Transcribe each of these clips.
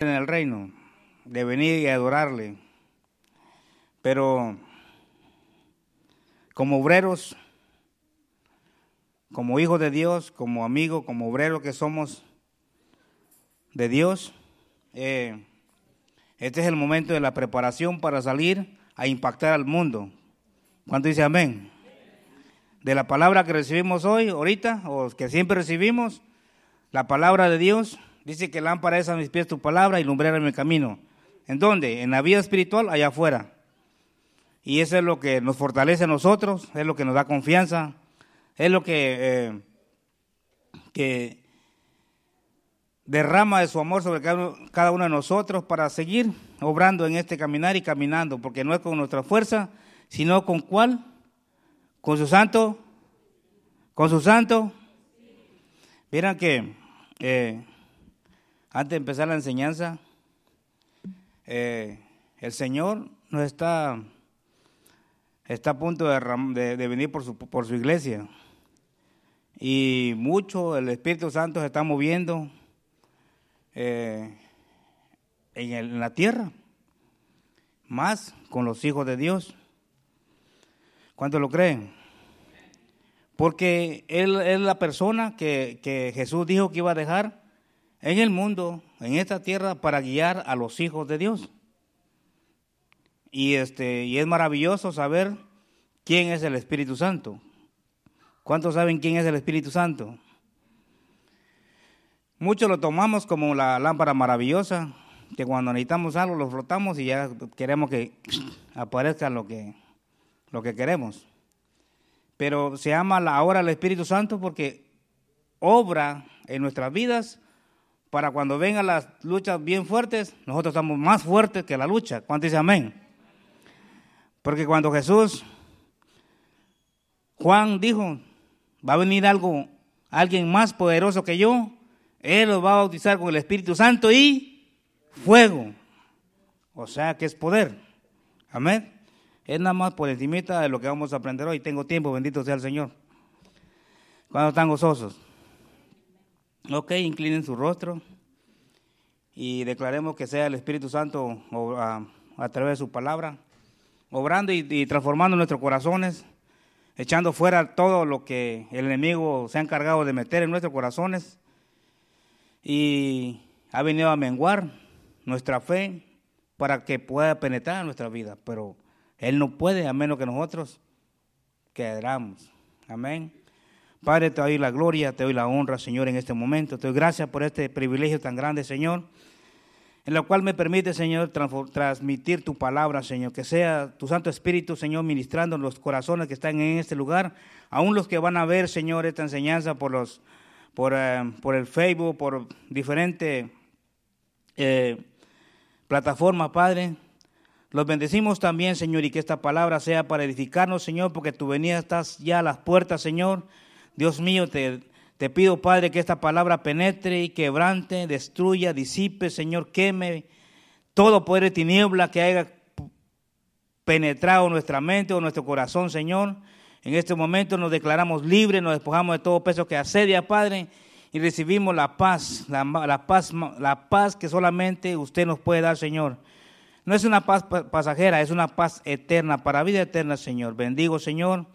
en el reino, de venir y adorarle. Pero como obreros, como hijos de Dios, como amigos, como obreros que somos de Dios, eh, este es el momento de la preparación para salir a impactar al mundo. ¿Cuánto dice amén? De la palabra que recibimos hoy, ahorita, o que siempre recibimos, la palabra de Dios, dice que lámpara es a mis pies tu palabra y lumbrera en mi camino. ¿En dónde? En la vida espiritual, allá afuera. Y eso es lo que nos fortalece a nosotros, es lo que nos da confianza, es lo que, eh, que derrama de su amor sobre cada uno de nosotros para seguir obrando en este caminar y caminando, porque no es con nuestra fuerza, sino con cuál? Con su santo, con su santo. Vieran que eh, antes de empezar la enseñanza, eh, el Señor nos está, está a punto de, de, venir por su, por su iglesia. Y mucho el Espíritu Santo se está moviendo eh, en, la tierra, más con los hijos de Dios. ¿Cuántos lo creen? Porque Él es la persona que Jesús dijo que iba a dejar en el mundo, en esta tierra, para guiar a los hijos de Dios. Y, este, y es maravilloso saber quién es el Espíritu Santo. ¿Cuántos saben quién es el Espíritu Santo? Muchos lo tomamos como la lámpara maravillosa, que cuando necesitamos algo lo frotamos y ya queremos que aparezca lo que, lo que queremos. Pero se llama ahora el Espíritu Santo porque obra en nuestras vidas para cuando vengan las luchas bien fuertes, nosotros estamos más fuertes que la lucha. ¿Cuánto dice amén? Porque cuando Jesús, Juan dijo, va a venir algo, alguien más poderoso que yo, Él los va a bautizar con el Espíritu Santo y fuego. O sea que es poder. Amén. Es nada más por encimita de lo que vamos a aprender hoy. Tengo tiempo, bendito sea el Señor. Cuando están gozosos. Ok, inclinen su rostro y declaremos que sea el Espíritu Santo a, través de su palabra, obrando y, transformando nuestros corazones, echando fuera todo lo que el enemigo se ha encargado de meter en nuestros corazones y ha venido a menguar nuestra fe para que pueda penetrar en nuestra vida, pero Él no puede a menos que nosotros quedamos. Amén. Padre, te doy la gloria, te doy la honra, Señor, en este momento. Te doy gracias por este privilegio tan grande, Señor, en lo cual me permite, Señor, transmitir tu palabra, Señor. Que sea tu Santo Espíritu, Señor, ministrando en los corazones que están en este lugar, aún los que van a ver, Señor, esta enseñanza por, los, por, eh, por el Facebook, por diferentes eh, plataformas, Padre. Los bendecimos también, Señor, y que esta palabra sea para edificarnos, Señor, porque tu venida estás ya a las puertas, Señor. Dios mío, te, te pido, Padre, que esta palabra penetre y quebrante, destruya, disipe, Señor, queme todo poder de tiniebla que haya penetrado nuestra mente o nuestro corazón, Señor. En este momento nos declaramos libres, nos despojamos de todo peso que asedia, Padre, y recibimos la paz, la, la, paz, la paz que solamente usted nos puede dar, Señor. No es una paz pasajera, es una paz eterna, para vida eterna, Señor. Bendigo, Señor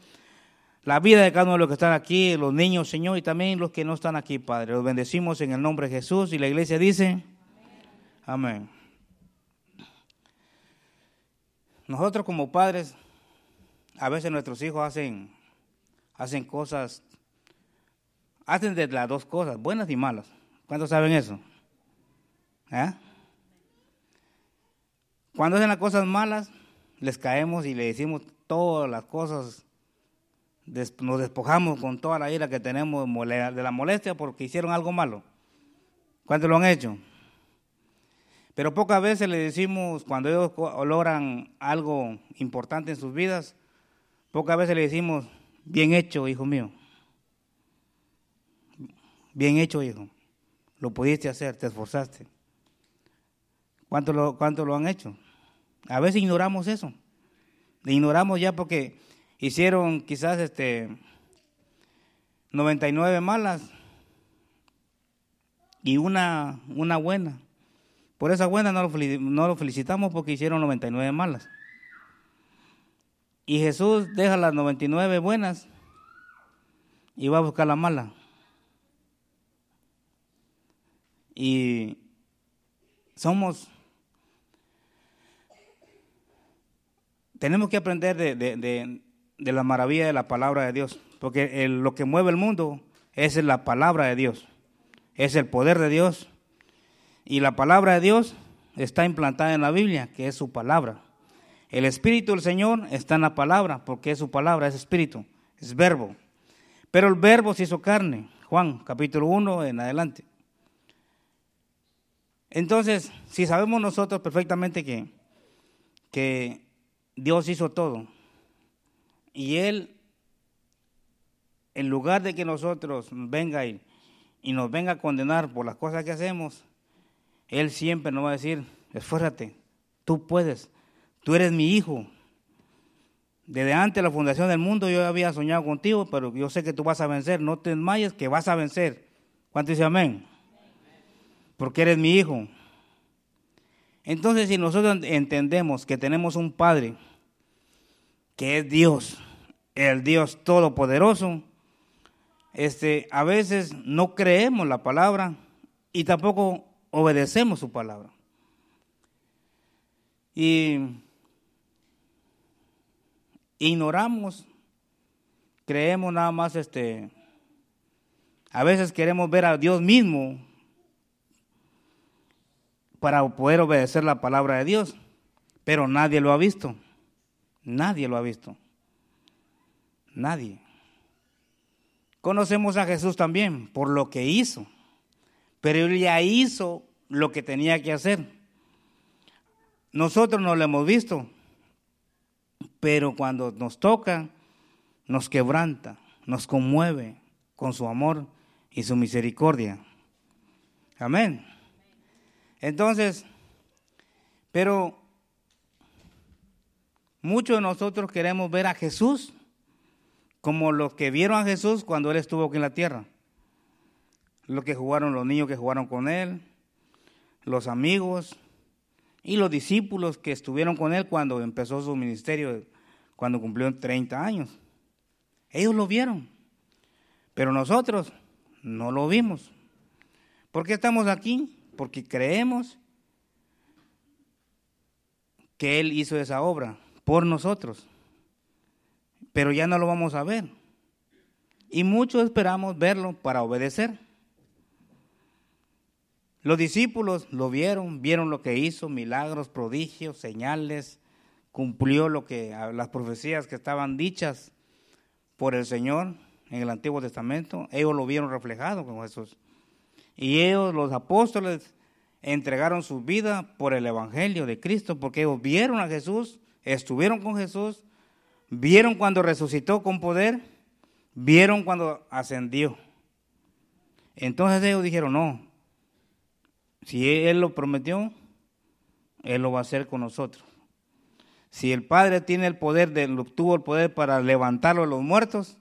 la vida de cada uno de los que están aquí, los niños, Señor, y también los que no están aquí, Padre. Los bendecimos en el nombre de Jesús y la iglesia dice, amén. Nosotros como padres, a veces nuestros hijos hacen, hacen cosas, hacen de las dos cosas, buenas y malas. ¿Cuántos saben eso? ¿Eh? Cuando hacen las cosas malas, les caemos y le decimos todas las cosas nos despojamos con toda la ira que tenemos de la molestia porque hicieron algo malo. ¿Cuántos lo han hecho? Pero pocas veces le decimos, cuando ellos logran algo importante en sus vidas, pocas veces le decimos, bien hecho, hijo mío. Bien hecho, hijo. Lo pudiste hacer, te esforzaste. ¿Cuánto lo, cuánto lo han hecho? A veces ignoramos eso. Ignoramos ya porque hicieron quizás este 99 malas y una, una buena. Por esa buena no lo, no lo felicitamos porque hicieron 99 malas. Y Jesús deja las 99 buenas y va a buscar la mala. Y somos, tenemos que aprender de, de, de, la maravilla de la palabra de Dios, porque lo que mueve el mundo es la palabra de Dios, es el poder de Dios. Y la palabra de Dios está implantada en la Biblia, que es su palabra. El Espíritu del Señor está en la palabra, porque es su palabra, es Espíritu, es verbo. Pero el verbo se hizo carne, Juan capítulo 1 en adelante. Entonces, si sabemos nosotros perfectamente que, que Dios hizo todo, y Él, en lugar de que nosotros venga y, y nos venga a condenar por las cosas que hacemos, Él siempre nos va a decir, esfuérzate, tú puedes, Tú eres mi hijo. Desde antes de la fundación del mundo yo había soñado contigo, pero yo sé que tú vas a vencer. No te desmayes, que vas a vencer. ¿Cuánto dice amén? Porque eres mi hijo. Entonces, si nosotros entendemos que tenemos un Padre, que es Dios, el Dios Todopoderoso, este, a veces no creemos la palabra y tampoco obedecemos su palabra. Y ignoramos, creemos nada más, este, a veces queremos ver a Dios mismo para poder obedecer la palabra de Dios, pero nadie lo ha visto, nadie lo ha visto, nadie. Conocemos a Jesús también por lo que hizo, pero él ya hizo lo que tenía que hacer. Nosotros no lo hemos visto, pero cuando nos toca, nos quebranta, nos conmueve con su amor y su misericordia. Amén. Entonces, pero muchos de nosotros queremos ver a Jesús como los que vieron a Jesús cuando Él estuvo aquí en la tierra. Los que jugaron, los niños que jugaron con Él, los amigos, y los discípulos que estuvieron con él cuando empezó su ministerio, cuando cumplió 30 años. Ellos lo vieron, pero nosotros no lo vimos. ¿Por qué estamos aquí? Porque creemos que Él hizo esa obra por nosotros, pero ya no lo vamos a ver. Y muchos esperamos verlo para obedecer. Los discípulos lo vieron, vieron lo que hizo, milagros, prodigios, señales, cumplió lo que las profecías que estaban dichas por el Señor en el Antiguo Testamento, ellos lo vieron reflejado con Jesús. Y ellos, los apóstoles, entregaron su vida por el Evangelio de Cristo, porque ellos vieron a Jesús, estuvieron con Jesús, vieron cuando resucitó con poder, vieron cuando ascendió. Entonces ellos dijeron, no, si Él lo prometió, Él lo va a hacer con nosotros. Si el Padre tiene el poder, de, tuvo el poder para levantarlo a los muertos,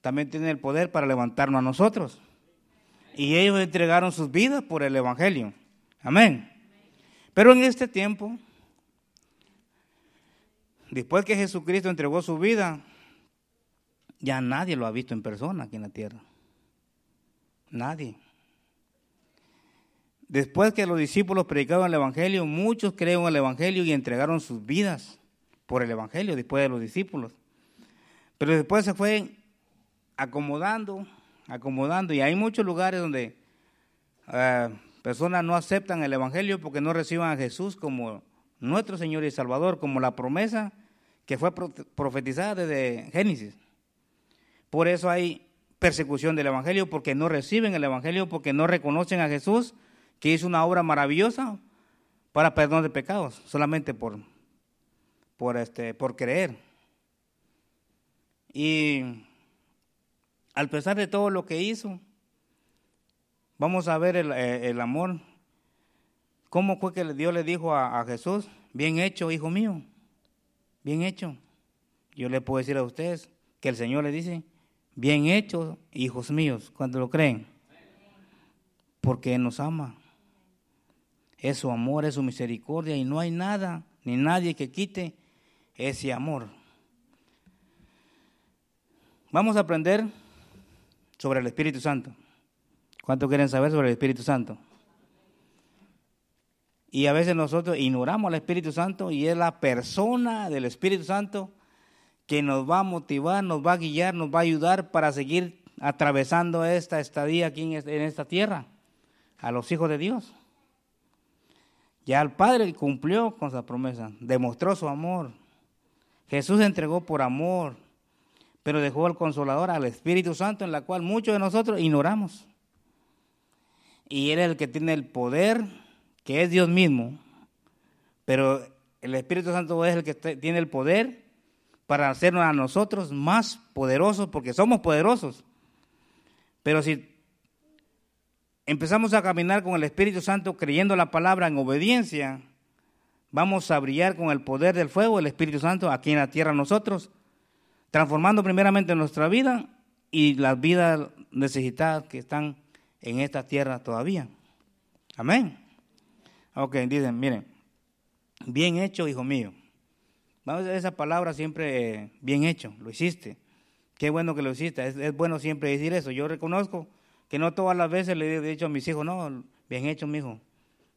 también tiene el poder para levantarnos a nosotros. Y ellos entregaron sus vidas por el Evangelio. Amén. Pero en este tiempo, después que Jesucristo entregó su vida, ya nadie lo ha visto en persona aquí en la tierra. Nadie. Después que los discípulos predicaron el Evangelio, muchos creyeron el Evangelio y entregaron sus vidas por el Evangelio después de los discípulos. Pero después se fue acomodando, acomodando, y hay muchos lugares donde eh, personas no aceptan el Evangelio porque no reciban a Jesús como nuestro Señor y Salvador, como la promesa que fue profetizada desde Génesis. Por eso hay persecución del Evangelio, porque no reciben el Evangelio, porque no reconocen a Jesús que hizo una obra maravillosa para perdón de pecados, solamente por, por, este, por creer. Y al pesar de todo lo que hizo, vamos a ver el, eh, amor. ¿Cómo fue que Dios le dijo a, a Jesús? Bien hecho, hijo mío, bien hecho. Yo le puedo decir a ustedes que el Señor le dice, bien hecho, hijos míos, cuando lo creen, porque nos ama. es su amor, es su misericordia y no hay nada ni nadie que quite ese amor. Vamos a aprender sobre el Espíritu Santo. ¿Cuánto quieren saber sobre el Espíritu Santo? Y a veces nosotros ignoramos al Espíritu Santo y es la persona del Espíritu Santo que nos va a motivar, nos va a guiar, nos va a ayudar para seguir atravesando esta estadía aquí en esta tierra, a los hijos de Dios. Ya el Padre cumplió con su promesa, demostró su amor. Jesús entregó por amor, pero dejó al Consolador, al Espíritu Santo, en la cual muchos de nosotros ignoramos. Y Él es el que tiene el poder, que es Dios mismo, pero el Espíritu Santo es el que tiene el poder para hacernos a nosotros más poderosos, porque somos poderosos. Pero si empezamos a caminar con el Espíritu Santo creyendo la palabra en obediencia, vamos a brillar con el poder del fuego, el Espíritu Santo, aquí en la tierra nosotros, transformando primeramente nuestra vida y las vidas necesitadas que están en esta tierra todavía. Amén. Ok, dicen, miren, bien hecho, hijo mío. Vamos a esa palabra siempre, eh, bien hecho, lo hiciste. Qué bueno que lo hiciste. Es, bueno siempre decir eso. Yo reconozco que no todas las veces le he dicho a mis hijos, no, bien hecho, mi hijo,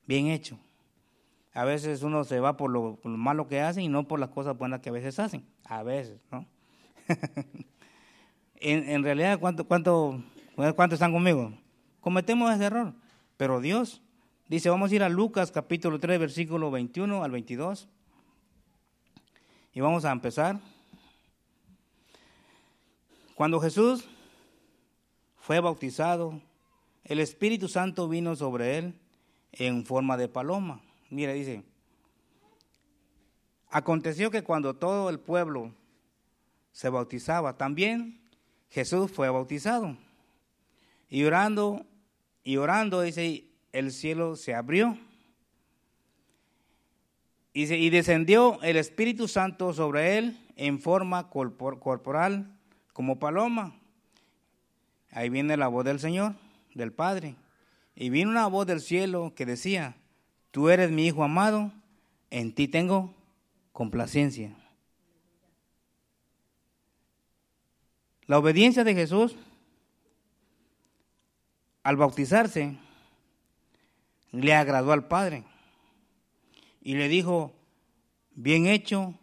bien hecho. A veces uno se va por lo, malo que hacen y no por las cosas buenas que a veces hacen. A veces, ¿no? en, realidad, ¿cuánto, cuánto, ¿cuánto están conmigo? Cometemos ese error. Pero Dios dice, vamos a ir a Lucas capítulo 3, versículo 21 al 22. Y vamos a empezar. Cuando Jesús fue bautizado, el Espíritu Santo vino sobre él en forma de paloma. Mira, dice, aconteció que cuando todo el pueblo se bautizaba, también Jesús fue bautizado. Y orando, y orando, dice, el cielo se abrió. Y descendió el Espíritu Santo sobre él en forma corporal como paloma. Ahí viene la voz del Señor, del Padre. Y vino una voz del cielo que decía, tú eres mi Hijo amado, en ti tengo complacencia. La obediencia de Jesús al bautizarse le agradó al Padre y le dijo, bien hecho,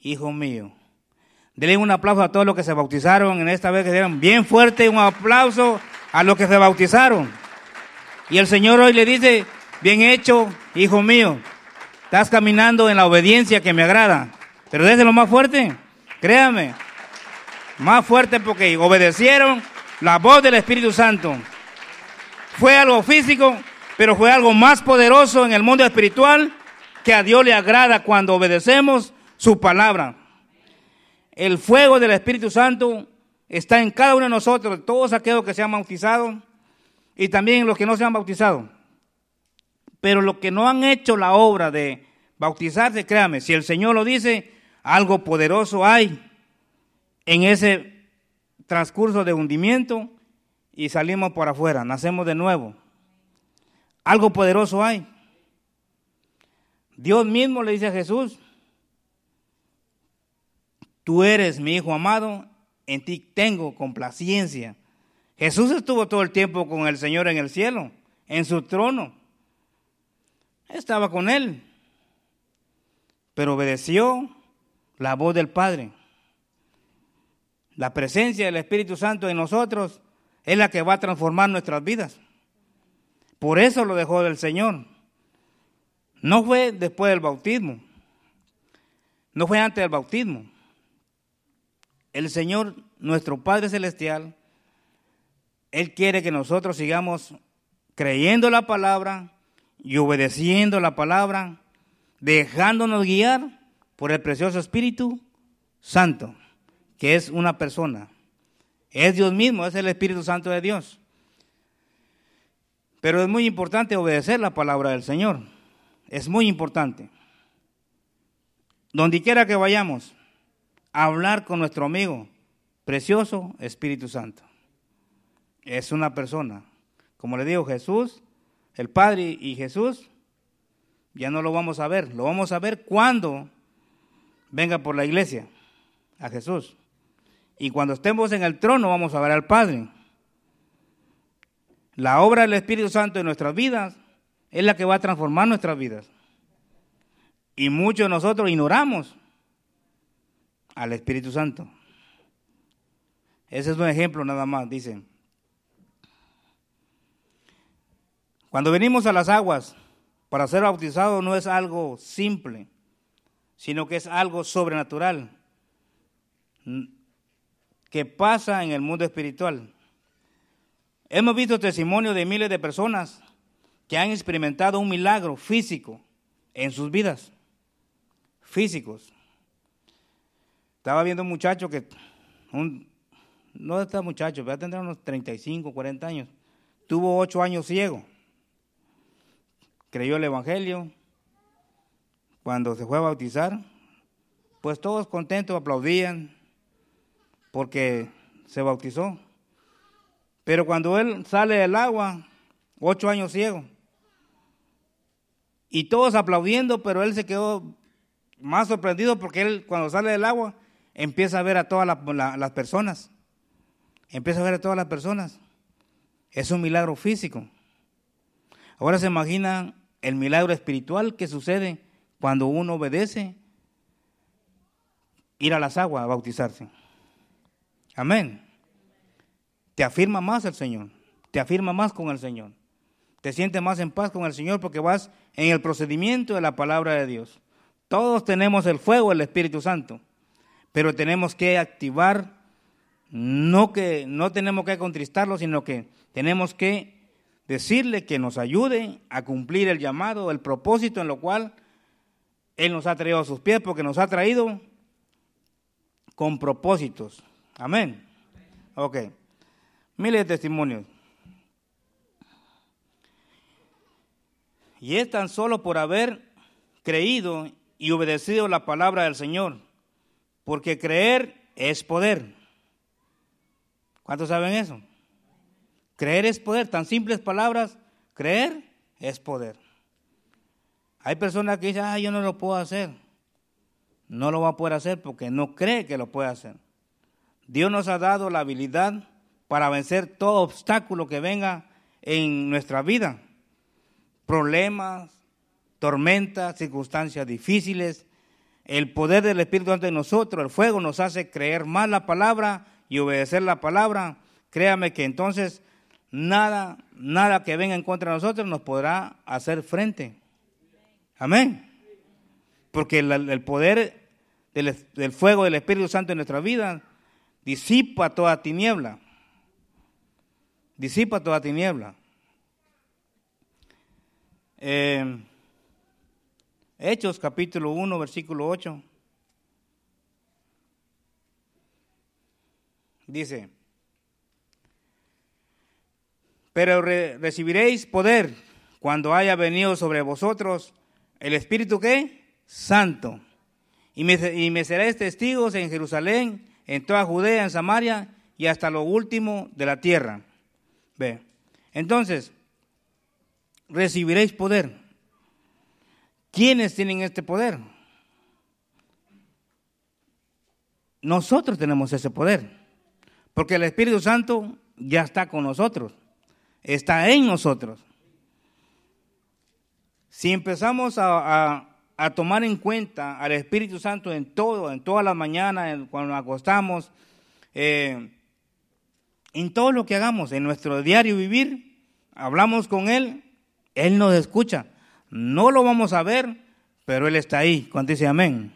hijo mío. Denle un aplauso a todos los que se bautizaron en esta vez, que dieron bien fuerte un aplauso a los que se bautizaron. Y el Señor hoy le dice, bien hecho, hijo mío, estás caminando en la obediencia que me agrada. Pero lo más fuerte, créame, más fuerte porque obedecieron la voz del Espíritu Santo. Fue algo físico, pero fue algo más poderoso en el mundo espiritual que a Dios le agrada cuando obedecemos su palabra. El fuego del Espíritu Santo está en cada uno de nosotros, todos aquellos que se han bautizado y también los que no se han bautizado. Pero los que no han hecho la obra de bautizarse, créame, si el Señor lo dice, algo poderoso hay en ese transcurso de hundimiento y salimos por afuera, nacemos de nuevo. Algo poderoso hay. Dios mismo le dice a Jesús, tú eres mi hijo amado, en ti tengo complacencia. Jesús estuvo todo el tiempo con el Señor en el cielo, en su trono. Estaba con él, pero obedeció la voz del Padre. La presencia del Espíritu Santo en nosotros es la que va a transformar nuestras vidas. Por eso lo dejó del Señor. No fue después del bautismo. No fue antes del bautismo el Señor, nuestro Padre Celestial, Él quiere que nosotros sigamos creyendo la palabra y obedeciendo la palabra, dejándonos guiar por el precioso Espíritu Santo, que es una persona. Es Dios mismo, es el Espíritu Santo de Dios. Pero es muy importante obedecer la palabra del Señor. Es muy importante. Donde quiera que vayamos, hablar con nuestro amigo, precioso Espíritu Santo. Es una persona. Como le digo, Jesús el Padre y Jesús, ya no lo vamos a ver. Lo vamos a ver cuando venga por la iglesia a Jesús. Y cuando estemos en el trono vamos a ver al Padre. La obra del Espíritu Santo en nuestras vidas es la que va a transformar nuestras vidas. Y muchos de nosotros ignoramos al Espíritu Santo. Ese es un ejemplo nada más, dicen. Cuando venimos a las aguas para ser bautizados no es algo simple, sino que es algo sobrenatural que pasa en el mundo espiritual. Hemos visto testimonios de miles de personas que han experimentado un milagro físico en sus vidas, físicos. Estaba viendo un muchacho que, un, no está muchacho, va a tener unos 35, 40 años, tuvo ocho años ciego, creyó el Evangelio, cuando se fue a bautizar, pues todos contentos aplaudían porque se bautizó. Pero cuando él sale del agua, ocho años ciego, y todos aplaudiendo, pero él se quedó más sorprendido porque él cuando sale del agua empieza a ver a todas las personas. Empieza a ver a todas las personas. Es un milagro físico. Ahora se imagina el milagro espiritual que sucede cuando uno obedece ir a las aguas a bautizarse. Amén te afirma más el Señor, te afirma más con el Señor. Te sientes más en paz con el Señor porque vas en el procedimiento de la palabra de Dios. Todos tenemos el fuego del Espíritu Santo, pero tenemos que activar, no que no tenemos que contristarlo, sino que tenemos que decirle que nos ayude a cumplir el llamado, el propósito en lo cual Él nos ha traído a sus pies, porque nos ha traído con propósitos. Amén. Ok. Miles de testimonios. Y es tan solo por haber creído y obedecido la palabra del Señor, porque creer es poder. ¿Cuántos saben eso? Creer es poder, tan simples palabras, creer es poder. Hay personas que dicen, ah, yo no lo puedo hacer. No lo va a poder hacer porque no cree que lo puede hacer. Dios nos ha dado la habilidad para vencer todo obstáculo que venga en nuestra vida. Problemas, tormentas, circunstancias difíciles. El poder del Espíritu Santo en nosotros, el fuego, nos hace creer más la palabra y obedecer la palabra. Créame que entonces nada, nada que venga en contra de nosotros nos podrá hacer frente. Amén. Porque el, poder del, del fuego del Espíritu Santo en nuestra vida disipa toda tiniebla disipa toda tiniebla. Eh, Hechos capítulo 1, versículo 8. Dice, pero recibiréis poder cuando haya venido sobre vosotros el Espíritu que Santo. Y me, y me seréis testigos en Jerusalén, en toda Judea, en Samaria y hasta lo último de la tierra. Ve. Entonces, recibiréis poder. ¿Quiénes tienen este poder? Nosotros tenemos ese poder. Porque el Espíritu Santo ya está con nosotros. Está en nosotros. Si empezamos a, tomar en cuenta al Espíritu Santo en todo, en todas las mañanas, cuando nos acostamos, eh, en todo lo que hagamos, en nuestro diario vivir, hablamos con Él, Él nos escucha. No lo vamos a ver, pero Él está ahí. Cuando dice amén.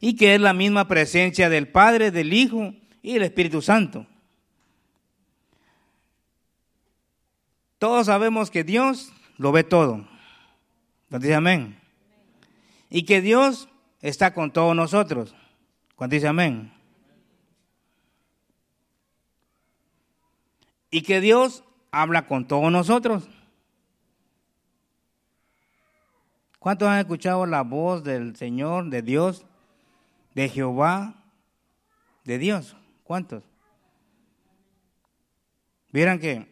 Y que es la misma presencia del Padre, del Hijo y del Espíritu Santo. Todos sabemos que Dios lo ve todo. Cuando dice amén. Y que Dios está con todos nosotros. Cuando dice amén. Y que Dios habla con todos nosotros. ¿Cuántos han escuchado la voz del Señor, de Dios, de Jehová, de Dios? ¿Cuántos? Vieran que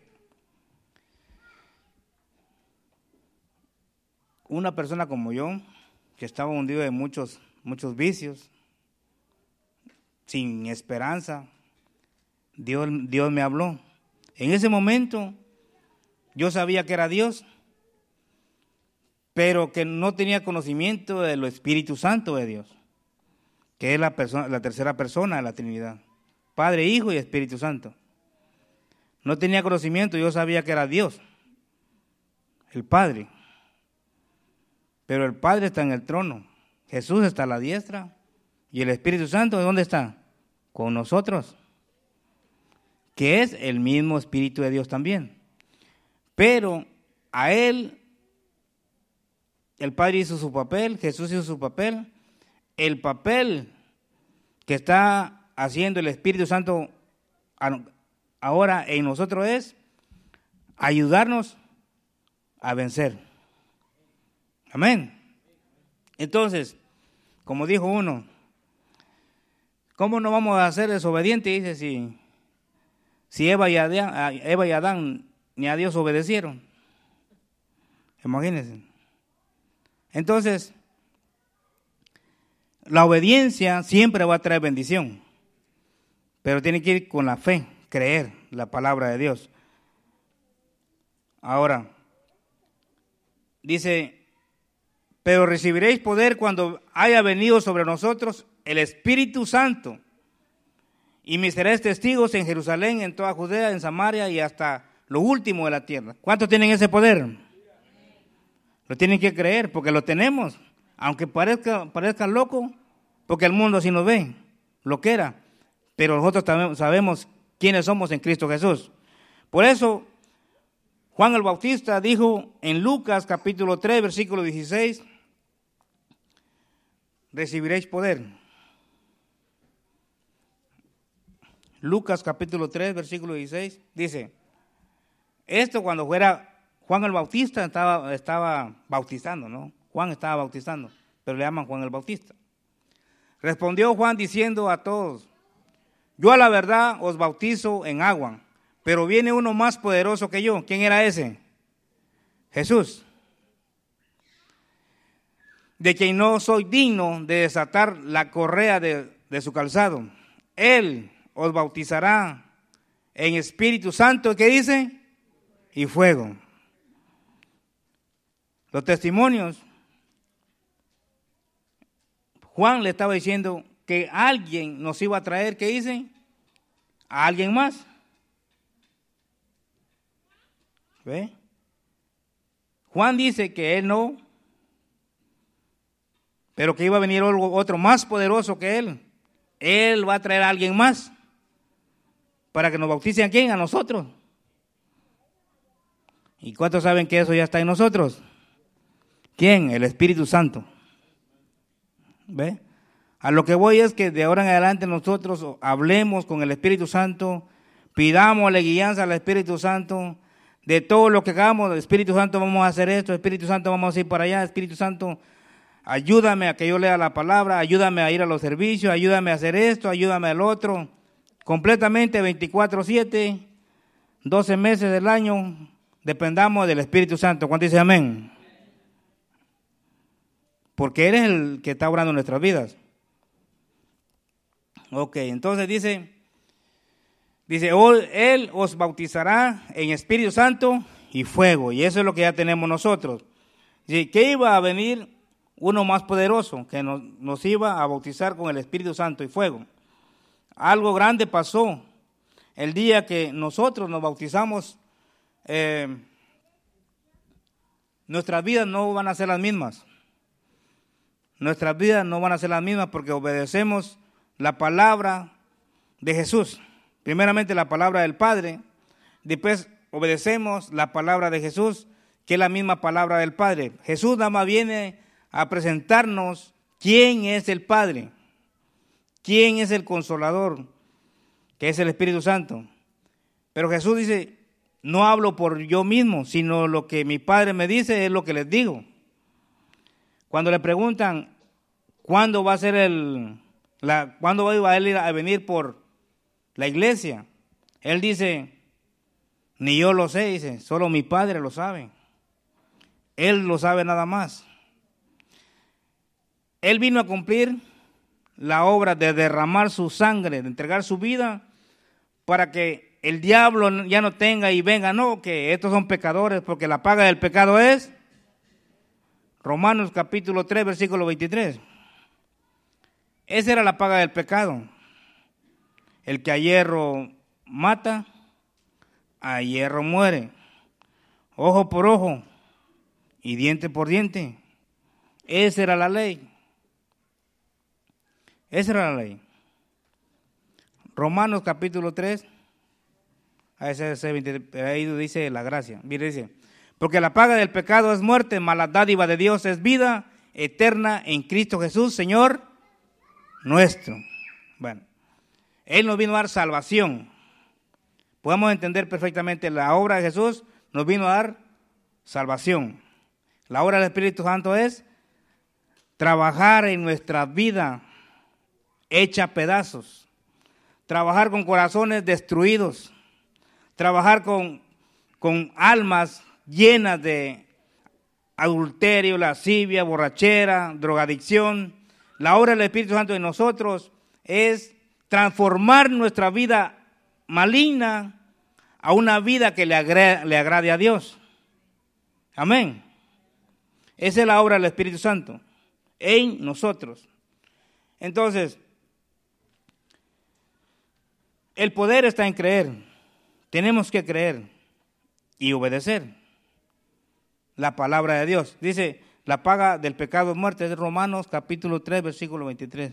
una persona como yo, que estaba hundido en muchos, muchos vicios, sin esperanza, Dios, Dios me habló. En ese momento yo sabía que era Dios, pero que no tenía conocimiento del Espíritu Santo de Dios, que es la, persona, la tercera persona de la Trinidad, Padre, Hijo y Espíritu Santo. No tenía conocimiento, yo sabía que era Dios, el Padre. Pero el Padre está en el trono, Jesús está a la diestra y el Espíritu Santo, ¿dónde está? Con nosotros, que es el mismo Espíritu de Dios también. Pero a Él, el Padre hizo su papel, Jesús hizo su papel, el papel que está haciendo el Espíritu Santo ahora en nosotros es ayudarnos a vencer. Amén. Entonces, como dijo uno, ¿cómo no vamos a ser desobedientes? Dice, si, si Eva, y Adán, Eva y Adán ni a Dios obedecieron. Imagínense. Entonces, la obediencia siempre va a traer bendición, pero tiene que ir con la fe, creer la palabra de Dios. Ahora, dice, pero recibiréis poder cuando haya venido sobre nosotros el Espíritu Santo. Y me seréis testigos en Jerusalén, en toda Judea, en Samaria y hasta lo último de la tierra. ¿Cuántos tienen ese poder? Lo tienen que creer porque lo tenemos. Aunque parezca, parezca loco, porque el mundo así nos ve, lo que era. Pero nosotros sabemos quiénes somos en Cristo Jesús. Por eso, Juan el Bautista dijo en Lucas capítulo 3, versículo 16, recibiréis poder. Lucas capítulo 3, versículo 16, dice, esto cuando fuera Juan el Bautista estaba, estaba bautizando, ¿no? Juan estaba bautizando, pero le llaman Juan el Bautista. Respondió Juan diciendo a todos, yo a la verdad os bautizo en agua, pero viene uno más poderoso que yo. ¿Quién era ese? Jesús de quien no soy digno de desatar la correa de, su calzado. Él os bautizará en Espíritu Santo, ¿qué dice? Y fuego. Los testimonios. Juan le estaba diciendo que alguien nos iba a traer, ¿qué dice? A alguien más. ¿Ve? Juan dice que él no pero que iba a venir otro más poderoso que él. Él va a traer a alguien más para que nos bautice a quién? A nosotros. ¿Y cuántos saben que eso ya está en nosotros? ¿Quién? El Espíritu Santo. ¿Ve? A lo que voy es que de ahora en adelante nosotros hablemos con el Espíritu Santo, pidamos la guianza al Espíritu Santo, de todo lo que hagamos, Espíritu Santo vamos a hacer esto, Espíritu Santo vamos a ir para allá, Espíritu Santo ayúdame a que yo lea la palabra, ayúdame a ir a los servicios, ayúdame a hacer esto, ayúdame al otro. Completamente 24/7, 12 meses del año, dependamos del Espíritu Santo. ¿Cuánto dice amén? Porque Él es el que está obrando nuestras vidas. Ok, entonces dice, dice, Él os bautizará en Espíritu Santo y fuego. Y eso es lo que ya tenemos nosotros. ¿qué iba a venir uno más poderoso que nos, iba a bautizar con el Espíritu Santo y fuego. Algo grande pasó el día que nosotros nos bautizamos. Eh, nuestras vidas no van a ser las mismas. Nuestras vidas no van a ser las mismas porque obedecemos la palabra de Jesús. Primeramente la palabra del Padre, después obedecemos la palabra de Jesús, que es la misma palabra del Padre. Jesús nada más viene a presentarnos quién es el Padre, quién es el Consolador, que es el Espíritu Santo. Pero Jesús dice, no hablo por yo mismo, sino lo que mi Padre me dice es lo que les digo. Cuando le preguntan cuándo va a ser el, cuándo va a él a venir por la iglesia, él dice, ni yo lo sé, dice, solo mi Padre lo sabe. Él lo sabe nada más. Él vino a cumplir la obra de derramar su sangre, de entregar su vida para que el diablo ya no tenga y venga, no, que estos son pecadores, porque la paga del pecado es Romanos capítulo 3, versículo 23. Esa era la paga del pecado. El que a hierro mata, a hierro muere. Ojo por ojo y diente por diente. Esa era la ley. Esa era la ley. Romanos capítulo 3, ahí dice la gracia. Mire, dice, porque la paga del pecado es muerte, mas la dádiva de Dios es vida eterna en Cristo Jesús, Señor nuestro. Bueno, Él nos vino a dar salvación. Podemos entender perfectamente la obra de Jesús, nos vino a dar salvación. La obra del Espíritu Santo es trabajar en nuestra vida hecha pedazos, trabajar con corazones destruidos, trabajar con, con almas llenas de adulterio, lascivia, borrachera, drogadicción. La obra del Espíritu Santo en nosotros es transformar nuestra vida maligna a una vida que le, le agrade a Dios. Amén. Esa es la obra del Espíritu Santo en nosotros. Entonces, el poder está en creer. Tenemos que creer y obedecer la palabra de Dios. Dice, la paga del pecado es muerte, es Romanos capítulo 3, versículo 23.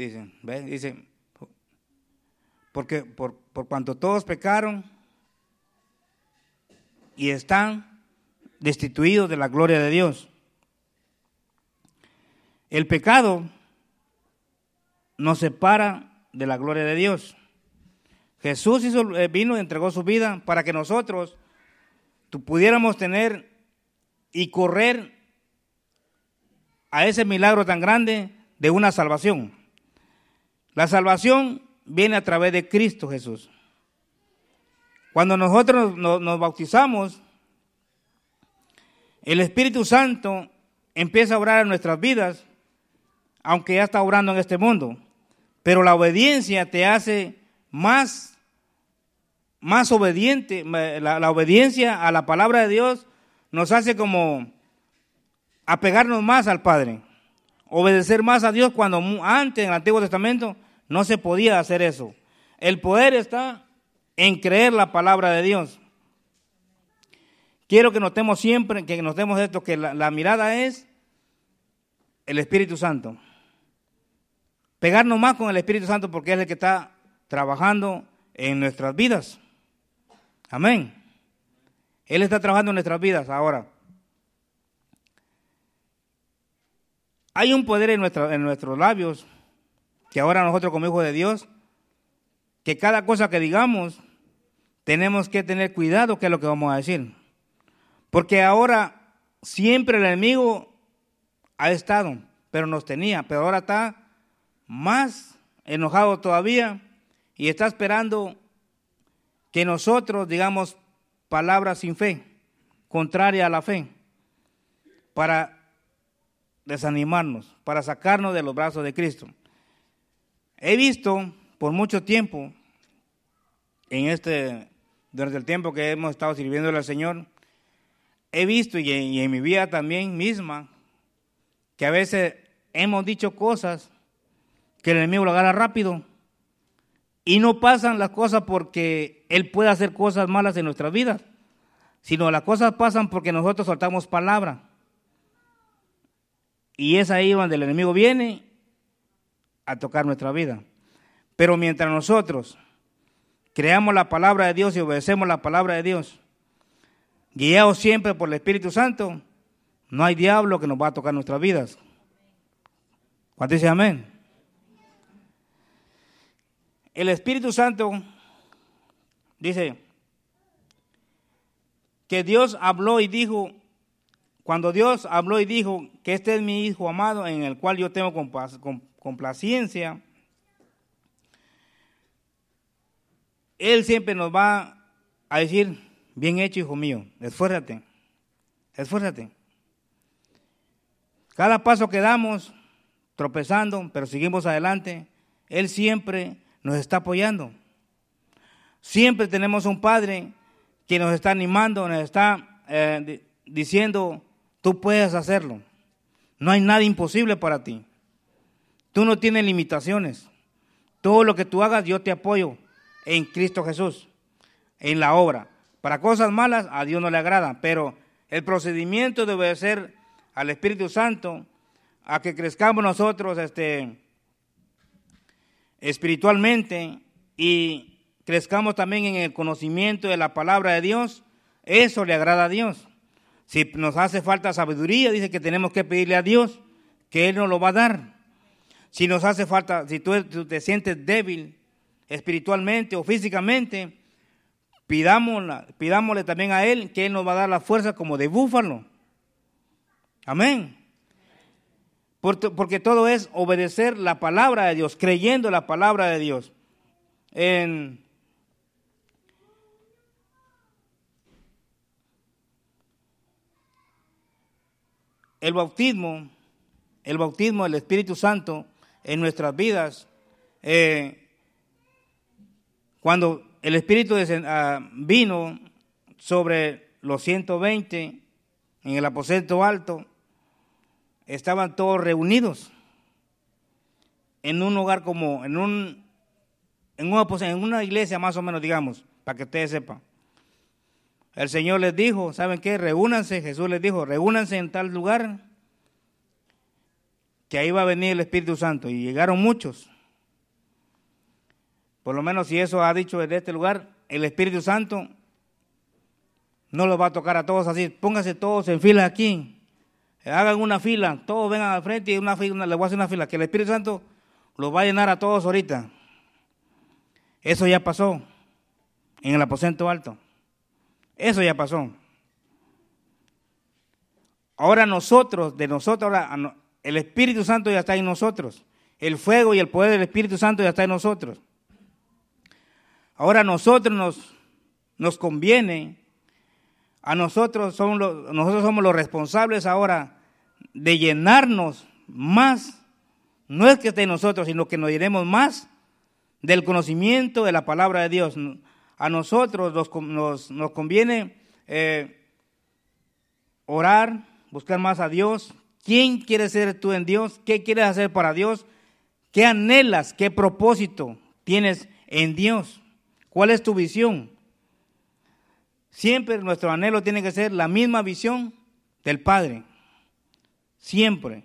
Dicen, ¿ves? Dicen, porque por, por cuanto todos pecaron y están destituidos de la gloria de Dios. El pecado nos separa de la gloria de Dios. Jesús hizo, eh, vino y entregó su vida para que nosotros pudiéramos tener y correr a ese milagro tan grande de una salvación. La salvación viene a través de Cristo Jesús. Cuando nosotros nos, bautizamos, el Espíritu Santo empieza a obrar en nuestras vidas, aunque ya está obrando en este mundo. Pero la obediencia te hace más, más obediente. La, la obediencia a la palabra de Dios nos hace como apegarnos más al Padre obedecer más a Dios cuando antes en el Antiguo Testamento no se podía hacer eso. El poder está en creer la palabra de Dios. Quiero que notemos siempre, que notemos esto, que la, mirada es el Espíritu Santo. Pegarnos más con el Espíritu Santo porque es el que está trabajando en nuestras vidas. Amén. Él está trabajando en nuestras vidas ahora. Hay un poder en, en nuestros labios, que ahora nosotros como hijos de Dios, que cada cosa que digamos, tenemos que tener cuidado qué es lo que vamos a decir. Porque ahora siempre el enemigo ha estado, pero nos tenía, pero ahora está más enojado todavía y está esperando que nosotros digamos palabras sin fe, contraria a la fe, para desanimarnos, para sacarnos de los brazos de Cristo. He visto por mucho tiempo, en este, durante el tiempo que hemos estado sirviendo al Señor, he visto y en, mi vida también misma, que a veces hemos dicho cosas que el enemigo lo agarra rápido y no pasan las cosas porque él puede hacer cosas malas en nuestras vidas, sino las cosas pasan porque nosotros soltamos palabra. Y es ahí donde el enemigo viene a tocar nuestra vida. Pero mientras nosotros creamos la palabra de Dios y obedecemos la palabra de Dios, guiados siempre por el Espíritu Santo, no hay diablo que nos va a tocar nuestras vidas. ¿Cuánto dice amén? el Espíritu Santo dice que Dios habló y dijo, cuando Dios habló y dijo que este es mi Hijo amado en el cual yo tengo complacencia, Él siempre nos va a decir, bien hecho, hijo mío, esfuérzate, esfuérzate. Cada paso que damos, tropezando, pero seguimos adelante, Él siempre nos está apoyando. Siempre tenemos un Padre que nos está animando, nos está eh, diciendo, tú puedes hacerlo. No hay nada imposible para ti. Tú no tienes limitaciones. Todo lo que tú hagas, yo te apoyo en Cristo Jesús, en la obra. Para cosas malas a Dios no le agrada, pero el procedimiento de obedecer al Espíritu Santo, a que crezcamos nosotros este, espiritualmente y crezcamos también en el conocimiento de la palabra de Dios, eso le agrada a Dios. Si nos hace falta sabiduría, dice que tenemos que pedirle a Dios que Él nos lo va a dar. Si nos hace falta, si tú te sientes débil, espiritualmente o físicamente, pidámosle también a Él que Él nos va a dar la fuerza como de búfalo. Amén. Porque todo es obedecer la palabra de Dios, creyendo la palabra de Dios. En el bautismo, el bautismo del Espíritu Santo en nuestras vidas eh, cuando el Espíritu ah, vino sobre los 120 en el aposento alto, estaban todos reunidos en un lugar como, en, un, en, una, en una iglesia más o menos, digamos, para que ustedes sepan. El Señor les dijo, ¿saben qué? Reúnanse, Jesús les dijo, reúnanse en tal lugar, que ahí va a venir el Espíritu Santo. Y llegaron muchos. Por lo menos si eso ha dicho desde este lugar, el Espíritu Santo no los va a tocar a todos así. Pónganse todos en fila aquí. Hagan una fila, todos vengan al frente y una fila, le voy a hacer una fila. Que el Espíritu Santo los va a llenar a todos ahorita. Eso ya pasó en el aposento alto. Eso ya pasó. Ahora nosotros, de nosotros, el Espíritu Santo ya está en nosotros. El fuego y el poder del Espíritu Santo ya está en nosotros. Ahora nosotros nos, nos conviene, a nosotros somos, los, nosotros somos los responsables ahora de llenarnos más, no es que esté en nosotros, sino que nos llenemos más del conocimiento de la palabra de Dios. A nosotros nos, nos, conviene eh, orar, buscar más a Dios. ¿Quién quieres ser tú en Dios? ¿Qué quieres hacer para Dios? ¿Qué anhelas? ¿Qué propósito tienes en Dios? ¿Cuál es tu visión? Siempre nuestro anhelo tiene que ser la misma visión del Padre. Siempre.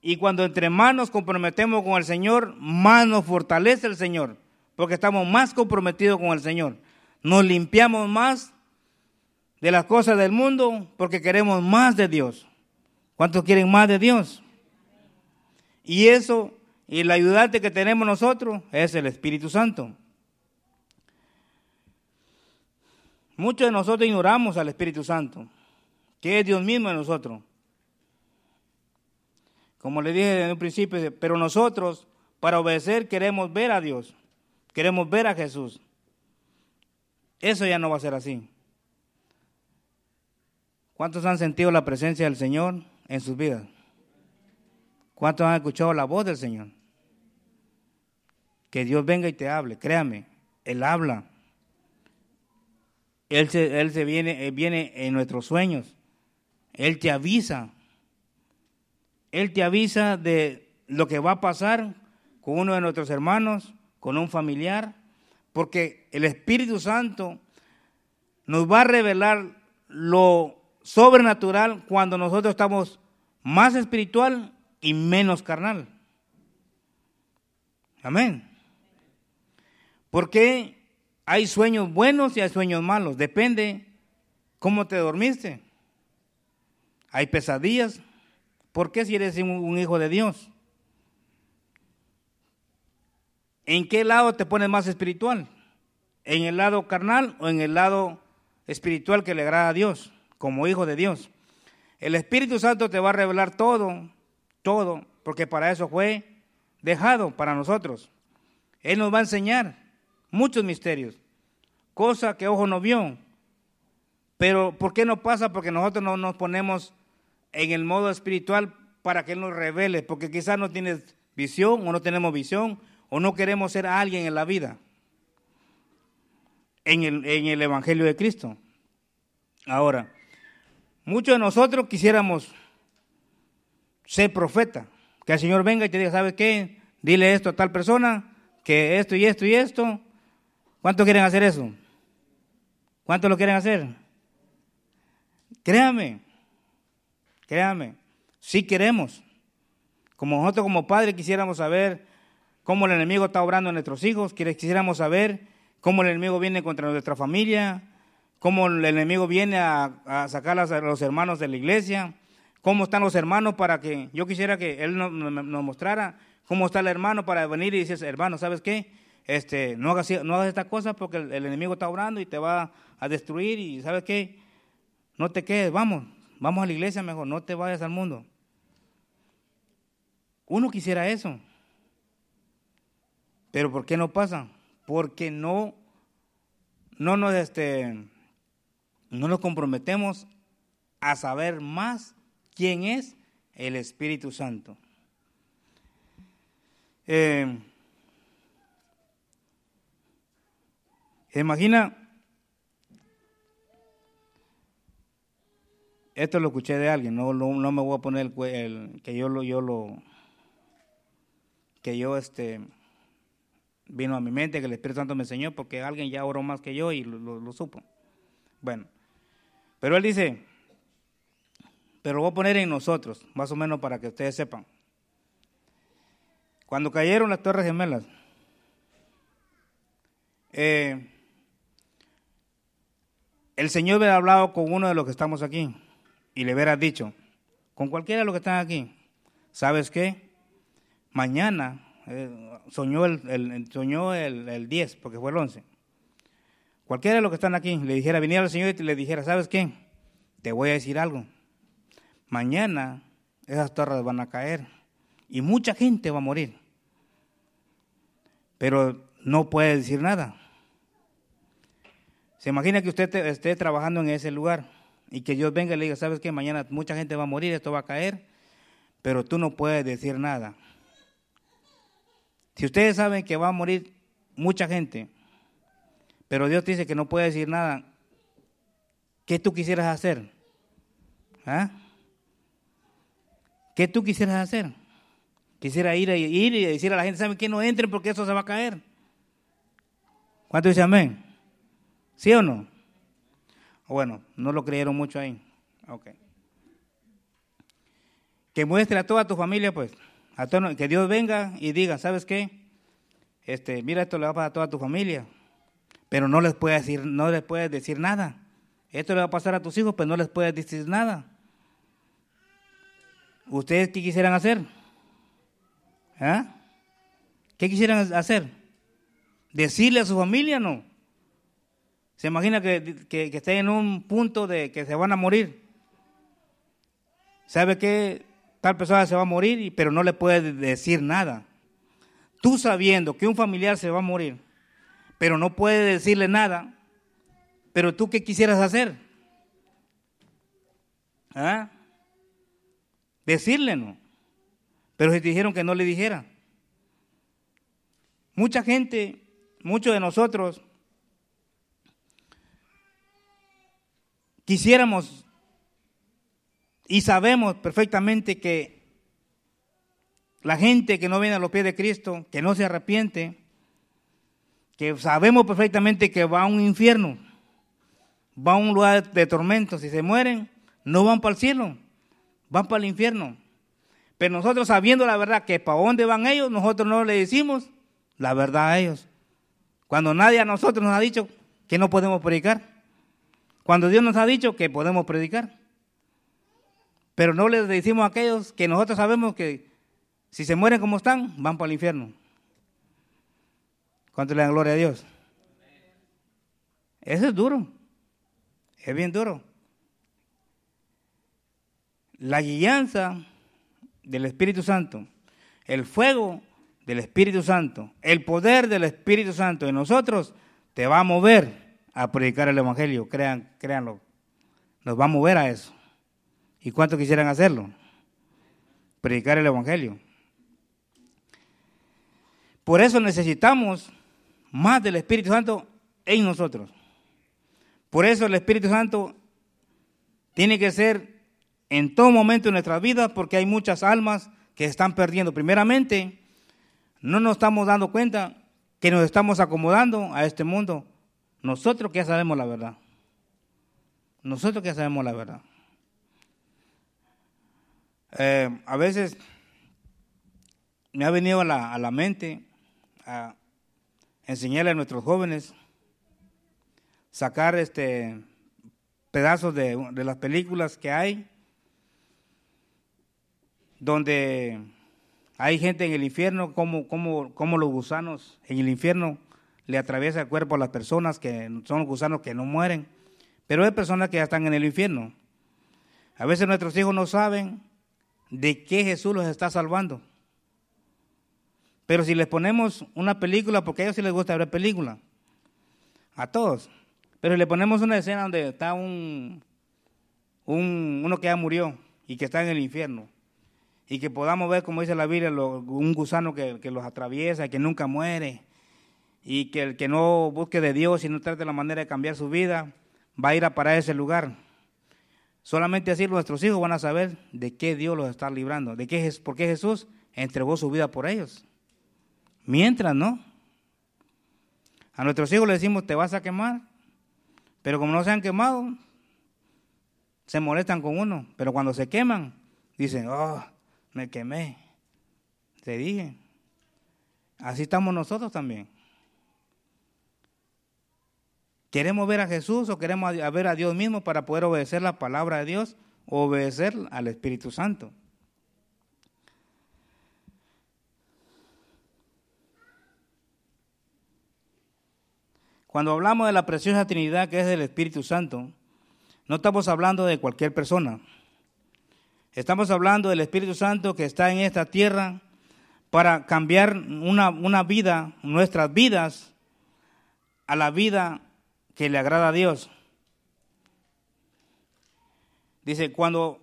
Y cuando entre más nos comprometemos con el Señor, más nos fortalece el Señor, porque estamos más comprometidos con el Señor. Nos limpiamos más de las cosas del mundo porque queremos más de Dios. ¿Cuántos quieren más de Dios? Y eso, y el ayudante que tenemos nosotros es el Espíritu Santo. Muchos de nosotros ignoramos al Espíritu Santo, que es Dios mismo en nosotros. Como le dije en un principio, pero nosotros para obedecer queremos ver a Dios, queremos ver a Jesús. Eso ya no va a ser así. ¿Cuántos han sentido la presencia del Señor en sus vidas? ¿Cuántos han escuchado la voz del Señor? Que Dios venga y te hable, créame, Él habla. Él se, él se viene, viene en nuestros sueños. Él te avisa. Él te avisa de lo que va a pasar con uno de nuestros hermanos, con un familiar, porque el Espíritu Santo nos va a revelar lo sobrenatural cuando nosotros estamos más espiritual y menos carnal. Amén. Porque hay sueños buenos y hay sueños malos. Depende cómo te dormiste. Hay pesadillas. ¿Por qué si eres un hijo de Dios? ¿En qué lado te pones más espiritual? ¿En el lado carnal o en el lado espiritual que le agrada a Dios, como hijo de Dios? El Espíritu Santo te va a revelar todo, todo, porque para eso fue dejado para nosotros. Él nos va a enseñar muchos misterios, cosa que ojo no vio. Pero ¿por qué no pasa? Porque nosotros no nos ponemos en el modo espiritual para que Él nos revele, porque quizás no tienes visión o no tenemos visión o no queremos ser alguien en la vida, en el, en el Evangelio de Cristo. Ahora, muchos de nosotros quisiéramos ser profeta, que el Señor venga y te diga, ¿sabes qué? Dile esto a tal persona, que esto y esto y esto. ¿Cuántos quieren hacer eso? ¿Cuántos lo quieren hacer? Créame, créame, sí queremos. Como nosotros como padres quisiéramos saber cómo el enemigo está obrando en nuestros hijos, quisiéramos saber cómo el enemigo viene contra nuestra familia, cómo el enemigo viene a, sacar a los hermanos de la iglesia, cómo están los hermanos para que yo quisiera que él nos, mostrara cómo está el hermano para venir y decir, hermano, ¿sabes qué? Este, no hagas, no esta cosa porque el, el, enemigo está obrando y te va a destruir y ¿sabes qué? No te quedes, vamos, vamos a la iglesia mejor, no te vayas al mundo. Uno quisiera eso. Pero ¿por qué no pasa? Porque no, no nos, este, no nos comprometemos a saber más quién es el Espíritu Santo. Eh, imagina, esto lo escuché de alguien, no, no, me voy a poner el, que yo lo, yo lo, que yo este vino a mi mente, que el Espíritu Santo me enseñó, porque alguien ya oró más que yo y lo, supo. Bueno, pero él dice, pero lo voy a poner en nosotros, más o menos para que ustedes sepan. Cuando cayeron las Torres Gemelas, eh, el Señor hubiera hablado con uno de los que estamos aquí y le hubiera dicho, con cualquiera de los que están aquí, ¿sabes qué? Mañana eh, soñó, el, soñó el, 10, porque fue el 11. Cualquiera de los que están aquí le dijera, viniera al Señor y le dijera, ¿sabes qué? Te voy a decir algo. Mañana esas torres van a caer y mucha gente va a morir. Pero no puede decir nada. Se imagina que usted esté trabajando en ese lugar y que Dios venga y le diga, ¿sabes qué? Mañana mucha gente va a morir, esto va a caer, pero tú no puedes decir nada. Si ustedes saben que va a morir mucha gente, pero Dios dice que no puede decir nada, ¿qué tú quisieras hacer? ¿Ah? ¿Qué tú quisieras hacer? Quisiera ir, ir y decir a la gente, ¿saben qué? No entren porque eso se va a caer. ¿Cuánto dice amén? ¿Sí o no? Bueno, no lo creyeron mucho ahí. Ok. Que muestre a toda tu familia, pues que Dios venga y diga, ¿sabes qué? Este, mira, esto le va a pasar a toda tu familia, pero no les puedes decir, no les puedes decir nada. Esto le va a pasar a tus hijos, pero no les puedes decir nada. ¿Ustedes qué quisieran hacer? ¿Ah? ¿Qué quisieran hacer? ¿Decirle a su familia no? ¿Se imagina que, que, que estén en un punto de que se van a morir? ¿Sabe qué? Tal persona se va a morir, pero no le puedes decir nada. Tú sabiendo que un familiar se va a morir, pero no puedes decirle nada, pero tú qué quisieras hacer? ¿Ah? Decirle no. Pero si te dijeron que no le dijera. Mucha gente, muchos de nosotros, quisiéramos y sabemos perfectamente que la gente que no viene a los pies de Cristo, que no se arrepiente, que sabemos perfectamente que va a un infierno, va a un lugar de tormento, si se mueren, no van para el cielo, van para el infierno. Pero nosotros sabiendo la verdad que para dónde van ellos, nosotros no le decimos la verdad a ellos. Cuando nadie a nosotros nos ha dicho que no podemos predicar. Cuando Dios nos ha dicho que podemos predicar. Pero no les decimos a aquellos que nosotros sabemos que si se mueren como están, van para el infierno. ¿Cuánto le dan gloria a Dios? Eso es duro. Es bien duro. La guianza del Espíritu Santo, el fuego del Espíritu Santo, el poder del Espíritu Santo en nosotros te va a mover a predicar el Evangelio. Crean, créanlo. Nos va a mover a eso. ¿Y cuántos quisieran hacerlo? Predicar el Evangelio. Por eso necesitamos más del Espíritu Santo en nosotros. Por eso el Espíritu Santo tiene que ser en todo momento de nuestras vidas porque hay muchas almas que están perdiendo. Primeramente, no nos estamos dando cuenta que nos estamos acomodando a este mundo. Nosotros que ya sabemos la verdad. Nosotros que ya sabemos la verdad. Eh, a veces me ha venido a la, a la mente a enseñarle a nuestros jóvenes sacar este pedazos de, de las películas que hay donde hay gente en el infierno, como, los gusanos en el infierno le atraviesa el cuerpo a las personas que son gusanos que no mueren, pero hay personas que ya están en el infierno. A veces nuestros hijos no saben de qué Jesús los está salvando. Pero si les ponemos una película, porque a ellos sí les gusta ver películas, a todos, pero si le ponemos una escena donde está un, un, uno que ya murió y que está en el infierno, y que podamos ver, como dice la Biblia, un gusano que, que, los atraviesa, que nunca muere, y que el que no busque de Dios y no trate la manera de cambiar su vida, va a ir a parar ese lugar. Solamente así nuestros hijos van a saber de qué Dios los está librando, de qué, por qué Jesús entregó su vida por ellos. Mientras, ¿no? A nuestros hijos les decimos, te vas a quemar, pero como no se han quemado, se molestan con uno, pero cuando se queman, dicen, oh, me quemé. Te dije. Así estamos nosotros también. ¿Queremos ver a Jesús o queremos ver a Dios mismo para poder obedecer la palabra de Dios o obedecer al Espíritu Santo? Cuando hablamos de la preciosa Trinidad que es del Espíritu Santo, no estamos hablando de cualquier persona. Estamos hablando del Espíritu Santo que está en esta tierra para cambiar una, una vida, nuestras vidas, a la vida que le agrada a Dios. Dice, cuando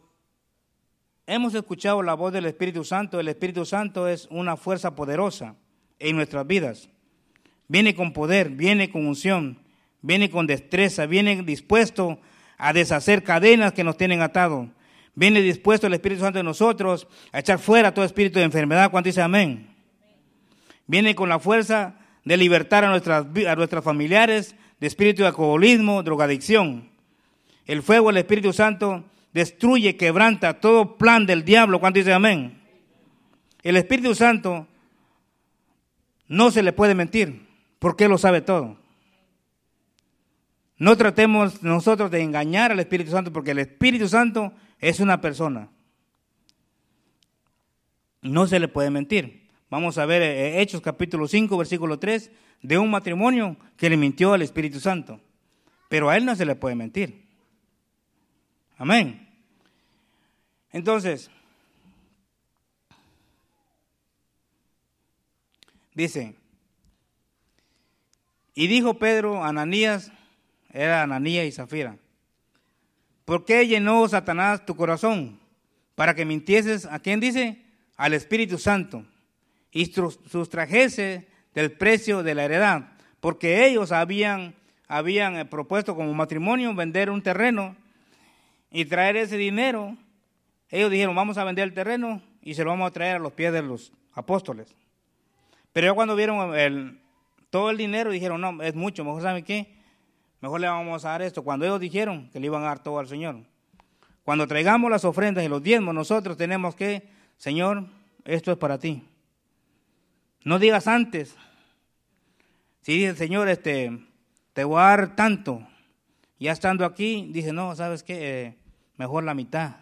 hemos escuchado la voz del Espíritu Santo, el Espíritu Santo es una fuerza poderosa en nuestras vidas. Viene con poder, viene con unción, viene con destreza, viene dispuesto a deshacer cadenas que nos tienen atados Viene dispuesto el Espíritu Santo de nosotros a echar fuera todo espíritu de enfermedad. ¿Cuánto dice amén? Viene con la fuerza de libertar a nuestras, a nuestras familiares de espíritu de alcoholismo, drogadicción. El fuego del Espíritu Santo destruye, quebranta todo plan del diablo. ¿Cuánto dice amén? El Espíritu Santo no se le puede mentir porque lo sabe todo. No tratemos nosotros de engañar al Espíritu Santo porque el Espíritu Santo es una persona. No se le puede mentir. Vamos a ver eh, Hechos capítulo 5, versículo 3, de un matrimonio que le mintió al Espíritu Santo. Pero a él no se le puede mentir. Amén. Entonces, dice, y dijo Pedro a Ananías, era Ananías y Zafira, ¿Por qué llenó Satanás tu corazón? Para que mintieses, ¿a quién dice? Al Espíritu Santo. Y sustrajese del precio de la heredad. Porque ellos habían, habían eh, propuesto como matrimonio vender un terreno y traer ese dinero. Ellos dijeron, vamos a vender el terreno y se lo vamos a traer a los pies de los apóstoles. Pero cuando vieron el, todo el dinero dijeron, no, es mucho, mejor saben qué, mejor le vamos a dar esto. Cuando ellos dijeron que le iban a dar todo al Señor. Cuando traigamos las ofrendas y los diezmos, nosotros tenemos que, Señor, esto es para ti. No digas antes. Si dice el Señor, este, te voy a dar tanto. Ya estando aquí, dice, no, ¿sabes qué? Eh, mejor la mitad.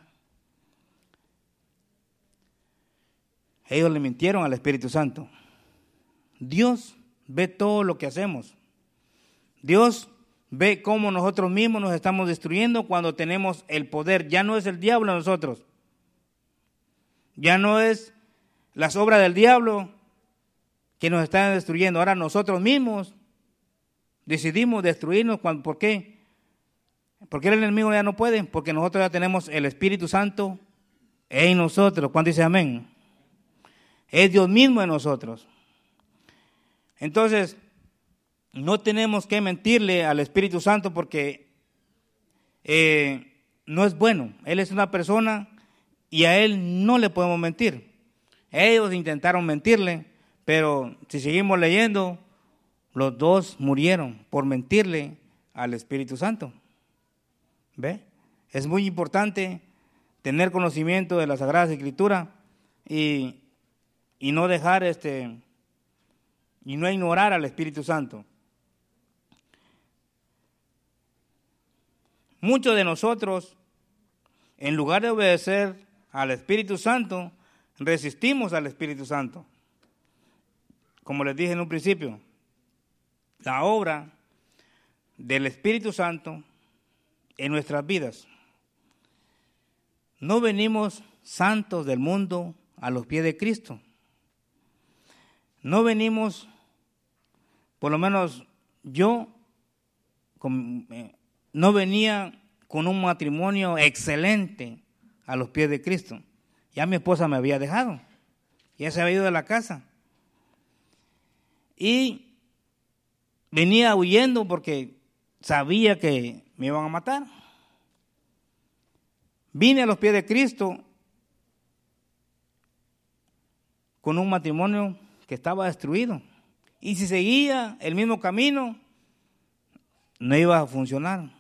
Ellos le mintieron al Espíritu Santo. Dios ve todo lo que hacemos. Dios ve cómo nosotros mismos nos estamos destruyendo cuando tenemos el poder. Ya no es el diablo nosotros. Ya no es las obras del diablo que nos están destruyendo. Ahora nosotros mismos decidimos destruirnos. ¿Por qué? Porque el enemigo ya no puede. Porque nosotros ya tenemos el Espíritu Santo en nosotros. ¿Cuándo dice amén? Es Dios mismo en nosotros. Entonces, no tenemos que mentirle al Espíritu Santo porque eh, no es bueno. Él es una persona y a Él no le podemos mentir. Ellos intentaron mentirle, pero si seguimos leyendo, los dos murieron por mentirle al Espíritu Santo. ¿Ve? Es muy importante tener conocimiento de la Sagrada Escritura y, y no dejar este y no ignorar al Espíritu Santo. Muchos de nosotros, en lugar de obedecer al Espíritu Santo, resistimos al Espíritu Santo. Como les dije en un principio, la obra del Espíritu Santo en nuestras vidas. No venimos santos del mundo a los pies de Cristo. No venimos, por lo menos yo, eh, no venía con un matrimonio excelente a los pies de Cristo. Ya mi esposa me había dejado, ya se había ido de la casa. Y venía huyendo porque sabía que me iban a matar. Vine a los pies de Cristo con un matrimonio que estaba destruido. Y si seguía el mismo camino, no iba a funcionar.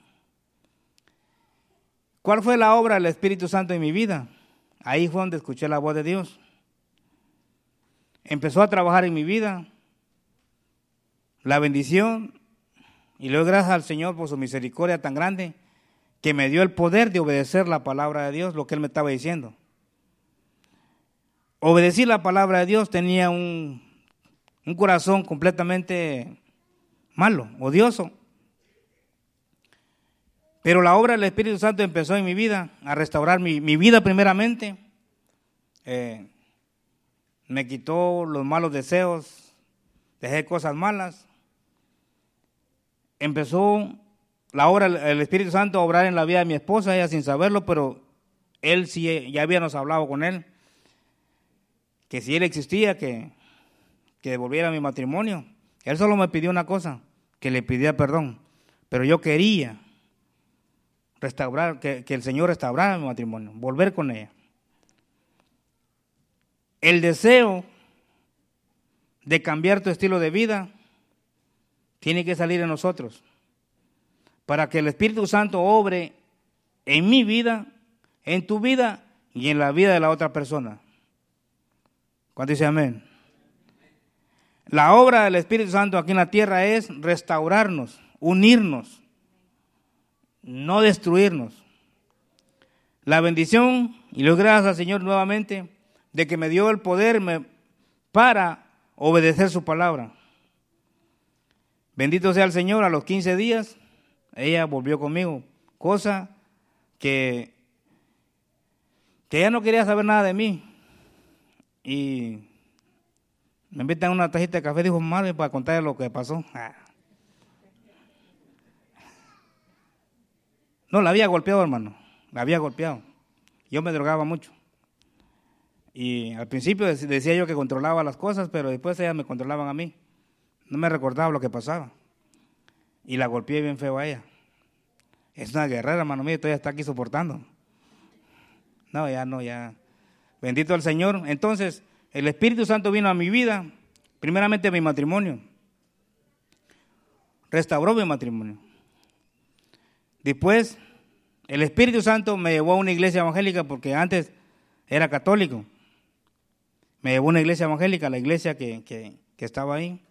¿Cuál fue la obra del Espíritu Santo en mi vida? Ahí fue donde escuché la voz de Dios. Empezó a trabajar en mi vida. La bendición. Y le doy gracias al Señor por su misericordia tan grande que me dio el poder de obedecer la palabra de Dios, lo que Él me estaba diciendo. Obedecer la palabra de Dios tenía un, un corazón completamente malo, odioso. Pero la obra del Espíritu Santo empezó en mi vida, a restaurar mi, vida primeramente. Eh, me quitó los malos deseos, dejé cosas malas. Empezó la obra del Espíritu Santo a obrar en la vida de mi esposa, ella sin saberlo, pero él sí, ya habíamos hablado con él, que si él existía, que, que devolviera mi matrimonio. Él solo me pidió una cosa, que le pidiera perdón, pero yo quería restaurar, que, el Señor restaurara mi matrimonio, volver con ella. El deseo de cambiar tu estilo de vida tiene que salir en nosotros para que el Espíritu Santo obre en mi vida, en tu vida y en la vida de la otra persona. ¿Cuánto dice amén? La obra del Espíritu Santo aquí en la tierra es restaurarnos, unirnos, no destruirnos. La bendición, y le gracias al Señor nuevamente, de que me dio el poder para obedecer su palabra. Bendito sea el Señor, a los 15 días ella volvió conmigo, cosa que, que ella no quería saber nada de mí. Y me invitan a una tajita de café, dijo, madre, para contarle lo que pasó. Ah. No, la había golpeado, hermano. La había golpeado. Yo me drogaba mucho. Y al principio decía yo que controlaba las cosas, pero después ellas me controlaban a mí. No me recordaba lo que pasaba. Y la golpeé bien feo a ella. Es una guerrera, hermano mío, todavía está aquí soportando. No, ya no, ya. Bendito el Señor. Entonces, el Espíritu Santo vino a mi vida, primeramente a mi matrimonio. Restauró mi matrimonio. Después el Espíritu Santo me llevó a una iglesia evangélica porque antes era católico. Me llevó a una iglesia evangélica, la iglesia que, estaba ahí.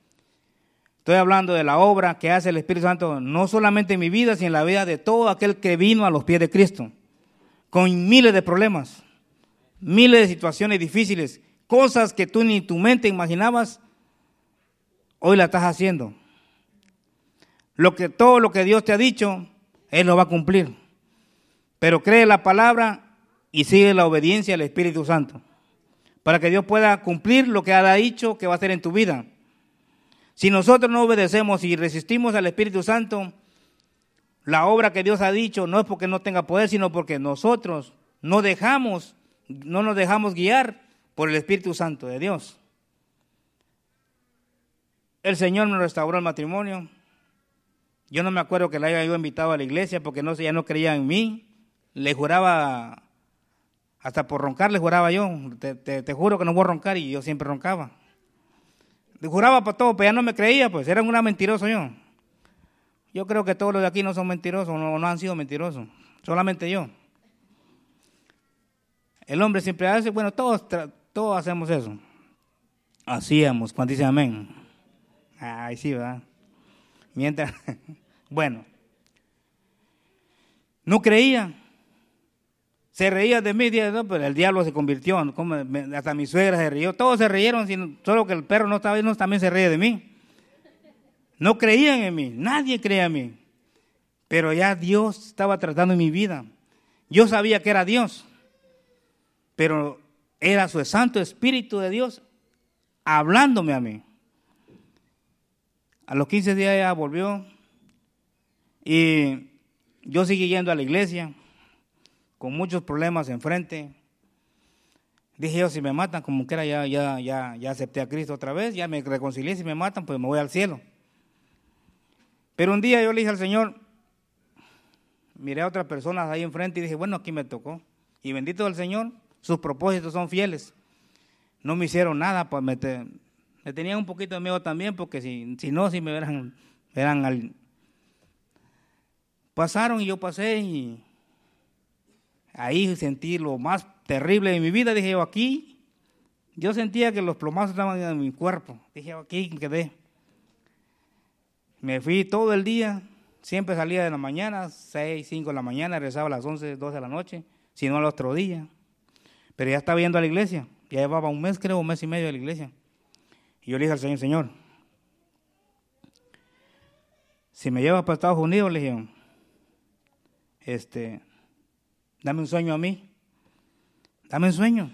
Estoy hablando de la obra que hace el Espíritu Santo, no solamente en mi vida, sino en la vida de todo aquel que vino a los pies de Cristo, con miles de problemas, miles de situaciones difíciles, cosas que tú ni tu mente imaginabas. hoy la estás haciendo. Lo que, todo lo que Dios te ha dicho, Él lo va a cumplir. Pero cree la palabra y sigue la obediencia al Espíritu Santo. Para que Dios pueda cumplir lo que ha dicho que va a hacer en tu vida. Si nosotros no obedecemos y resistimos al Espíritu Santo, la obra que Dios ha dicho no es porque no tenga poder, sino porque nosotros no dejamos, no nos dejamos guiar por el Espíritu Santo de Dios. El Señor me restauró el matrimonio. Yo no me acuerdo que la haya yo invitado a la iglesia porque no, ya no creía en mí. Le juraba, hasta por roncar le juraba yo. Te, te juro que no voy a roncar y yo siempre roncaba. Juraba por todo, pero ya no me creía, pues era una mentiroso yo. Yo creo que todos los de aquí no son mentirosos, no, no han sido mentirosos, solamente yo. El hombre siempre hace, bueno, todos, todos hacemos eso. Hacíamos, cuando dice amén. Ay, sí, ¿verdad? Mientras, bueno, no creía. Se reía de mí, pero el diablo se convirtió, hasta mi suegra se rió, todos se rieron, solo que el perro no estaba no, también se ríe de mí. No creían en mí, nadie creía en mí. Pero ya Dios estaba tratando mi vida. Yo sabía que era Dios, pero era su Santo Espíritu de Dios hablándome a mí. A los 15 días ella volvió y yo seguí yendo a la iglesia con muchos problemas enfrente. Dije yo, si me matan, como que era, ya, ya, ya, ya acepté a Cristo otra vez, ya me reconcilié, si me matan, pues me voy al cielo. Pero un día yo le dije al Señor, miré a otras personas ahí enfrente y dije, bueno, aquí me tocó. Y bendito el Señor, sus propósitos son fieles. No me hicieron nada, pues me, me tenían un poquito de miedo también, porque si, si no, si me verán, verán al... Pasaron y yo pasé y ahí sentí lo más terrible de mi vida. Dije yo, aquí, yo sentía que los plomazos estaban en mi cuerpo. Dije, aquí quedé. Me fui todo el día, siempre salía de la mañana, 6, 5 de la mañana, rezaba a las 11, 12 de la noche, si no al otro día. Pero ya estaba yendo a la iglesia, ya llevaba un mes, creo, un mes y medio de la iglesia. Y yo le dije al Señor, Señor, si me llevas para Estados Unidos, le dije, este, dame un sueño a mí, dame un sueño,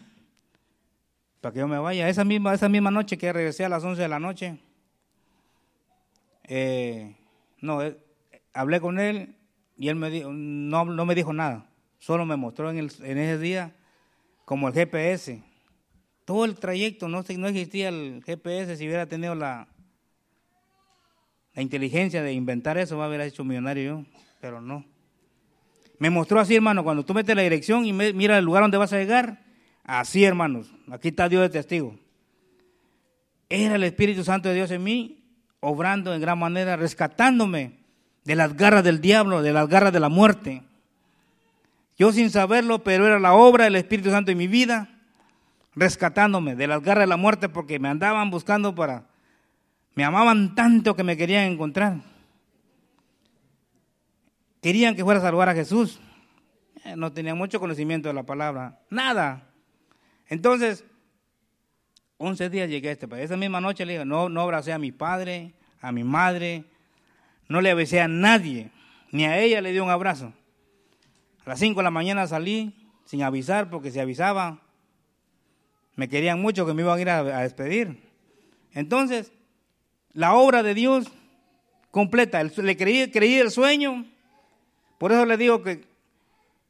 para que yo me vaya. Esa misma, esa misma noche que regresé a las 11 de la noche, eh, no, eh, hablé con él y él me no, no me dijo nada, solo me mostró en, el, en ese día como el GPS todo el trayecto, no, no existía el GPS, si hubiera tenido la, la inteligencia de inventar eso, va a haber hecho millonario yo, pero no. Me mostró así, hermano, cuando tú metes la dirección y mira el lugar donde vas a llegar, así, hermanos, aquí está Dios de testigo. Era el Espíritu Santo de Dios en mí, obrando en gran manera, rescatándome de las garras del diablo, de las garras de la muerte. Yo sin saberlo, pero era la obra del Espíritu Santo en mi vida rescatándome de las garras de la muerte porque me andaban buscando para... Me amaban tanto que me querían encontrar. Querían que fuera a salvar a Jesús. Eh, no tenía mucho conocimiento de la palabra. Nada. Entonces, 11 días llegué a este país. Esa misma noche le dije, no, no abracé a mi padre, a mi madre, no le besé a nadie, ni a ella le di un abrazo. A las 5 de la mañana salí sin avisar, porque si avisaba, me querían mucho que me iban a ir a, despedir. Entonces, la obra de Dios completa, le creí, creí el sueño, por eso le digo que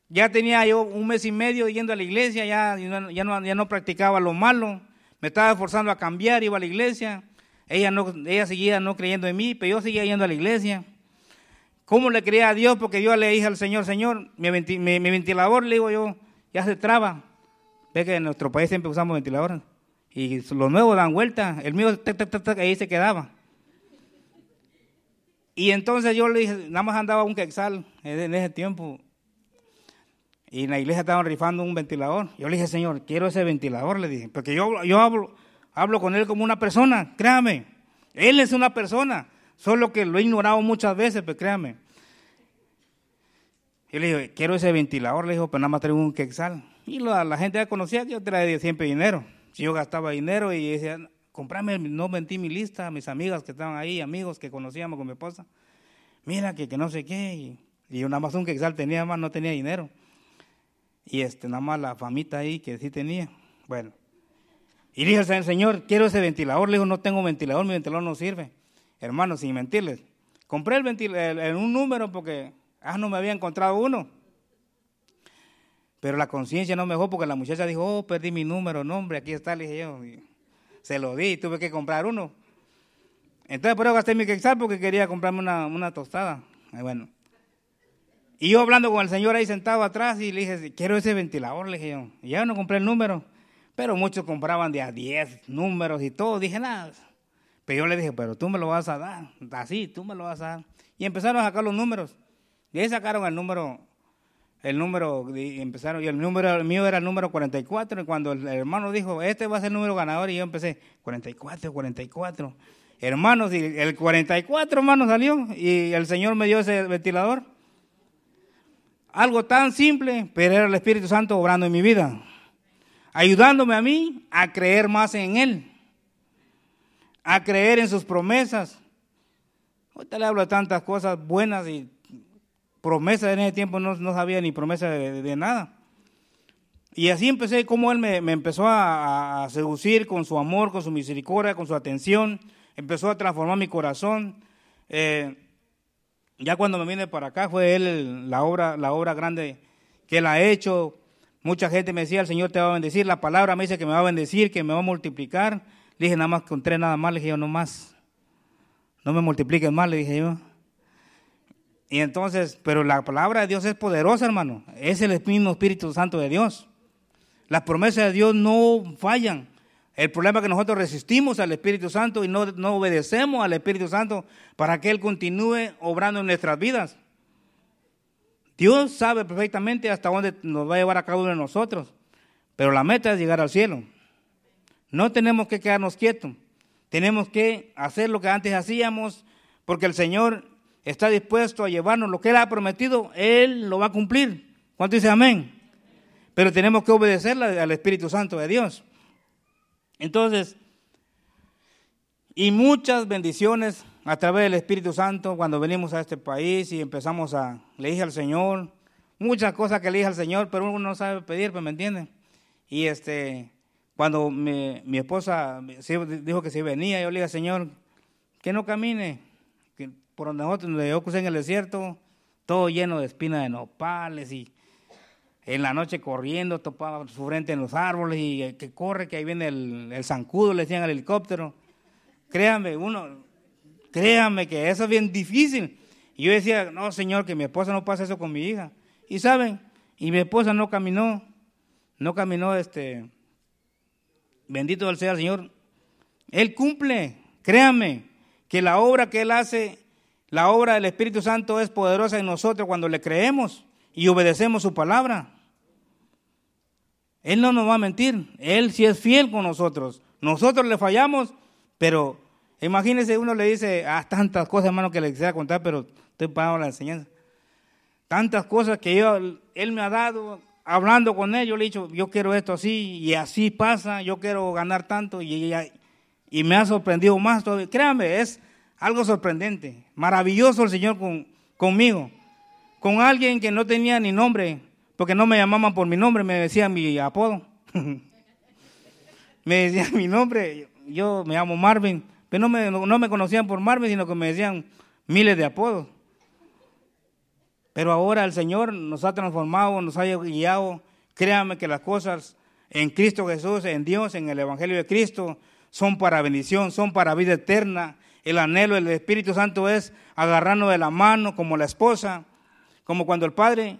ya tenía yo un mes y medio yendo a la iglesia, ya, ya, no, ya no practicaba lo malo, me estaba esforzando a cambiar, iba a la iglesia, ella, no, ella seguía no creyendo en mí, pero yo seguía yendo a la iglesia. ¿Cómo le creía a Dios? Porque yo le dije al Señor, Señor, mi, mi ventilador, le digo yo, ya se traba. Ve que en nuestro país siempre usamos ventiladores. Y los nuevos dan vuelta. El mío, ahí se quedaba. Y entonces yo le dije, nada más andaba un quexal en ese tiempo. Y en la iglesia estaban rifando un ventilador. Yo le dije, Señor, quiero ese ventilador, le dije. Porque yo, yo hablo, hablo con él como una persona, créame. Él es una persona. Solo que lo he ignorado muchas veces, pero créame. Y le dije, quiero ese ventilador, le dijo, pero nada más traigo un quexal. Y la, gente ya conocía que yo traía siempre dinero. Si yo gastaba dinero y decía, comprame, no mentí mi lista, mis amigas que estaban ahí, amigos que conocíamos con mi esposa. Mira que, que no sé qué. Y, y nada más un que tenía más, no tenía dinero. Y este, nada más la famita ahí que sí tenía. Bueno. Y dije al Señor, quiero ese ventilador. Le digo, no tengo ventilador, mi ventilador no sirve. Hermano, sin mentirles. Compré el ventilador en un número porque, ah, no me había encontrado uno. Pero la conciencia no me dejó porque la muchacha dijo, oh, perdí mi número, nombre, aquí está, le dije yo. Se lo di, tuve que comprar uno. Entonces por eso gasté mi quexal porque quería comprarme una, tostada. bueno. Y yo hablando con el señor ahí sentado atrás y le dije, quiero ese ventilador, le dije yo. Y ya no compré el número. Pero muchos compraban de a 10 números y todo. Dije, nada. Pero yo le dije, pero tú me lo vas a dar. Así, tú me lo vas a dar. Y empezaron a sacar los números. Y ahí sacaron el número el número, empezaron, y el número mío era el número 44, y cuando el hermano dijo, este va a ser el número ganador, y yo empecé, 44, 44. Hermanos, y el 44, hermano, salió, y el Señor me dio ese ventilador. Algo tan simple, pero era el Espíritu Santo obrando en mi vida, ayudándome a mí a creer más en Él, a creer en sus promesas. Ahorita le hablo de tantas cosas buenas y promesa en ese tiempo no, no sabía ni promesa de, nada. Y así empecé, como él me, empezó a, seducir con su amor, con su misericordia, con su atención, empezó a transformar mi corazón. Eh, ya cuando me vine para acá fue él la obra, la obra grande que él ha hecho. Mucha gente me decía, el Señor te va a bendecir, la palabra me dice que me va a bendecir, que me va a multiplicar. Le dije, nada más con tres nada más, le dije yo, no más. No me multipliques más, le dije yo. Y entonces, pero la palabra de Dios es poderosa, hermano. Es el mismo Espíritu Santo de Dios. Las promesas de Dios no fallan. El problema es que nosotros resistimos al Espíritu Santo y no, no obedecemos al Espíritu Santo para que Él continúe obrando en nuestras vidas. Dios sabe perfectamente hasta dónde nos va a llevar a cada uno de nosotros, pero la meta es llegar al cielo. No tenemos que quedarnos quietos, tenemos que hacer lo que antes hacíamos, porque el Señor está dispuesto a llevarnos lo que Él ha prometido, Él lo va a cumplir. ¿Cuánto dice amén? Pero tenemos que obedecerle al Espíritu Santo de Dios. Entonces, y muchas bendiciones a través del Espíritu Santo cuando venimos a este país y empezamos a, le al Señor, muchas cosas que le dije al Señor, pero uno no sabe pedir, ¿me entienden? Y este, cuando mi, mi esposa dijo que si venía, yo le dije al Señor, que no camine, por donde nosotros, yo crucé en el desierto, todo lleno de espinas de nopales y en la noche corriendo, topaba su frente en los árboles y que corre, que ahí viene el, el zancudo, le decían al helicóptero. Créame, uno, créame que eso es bien difícil. Y yo decía, no, Señor, que mi esposa no pase eso con mi hija. Y saben, y mi esposa no caminó, no caminó, este, bendito sea el Señor. Él cumple, créame, que la obra que Él hace la obra del Espíritu Santo es poderosa en nosotros cuando le creemos y obedecemos su palabra. Él no nos va a mentir, Él sí es fiel con nosotros. Nosotros le fallamos, pero imagínese, uno le dice, ah, tantas cosas, hermano, que le quisiera contar, pero estoy pagando la enseñanza. Tantas cosas que yo, Él me ha dado, hablando con Él, yo le he dicho, yo quiero esto así, y así pasa, yo quiero ganar tanto, y, y me ha sorprendido más todavía. Créame, es algo sorprendente, maravilloso el Señor con, conmigo, con alguien que no tenía ni nombre, porque no me llamaban por mi nombre, me decían mi apodo. me decían mi nombre, yo me llamo Marvin, pero no me, no me conocían por Marvin, sino que me decían miles de apodos. Pero ahora el Señor nos ha transformado, nos ha guiado. Créame que las cosas en Cristo Jesús, en Dios, en el Evangelio de Cristo, son para bendición, son para vida eterna el anhelo del Espíritu Santo es agarrarnos de la mano como la esposa, como cuando el padre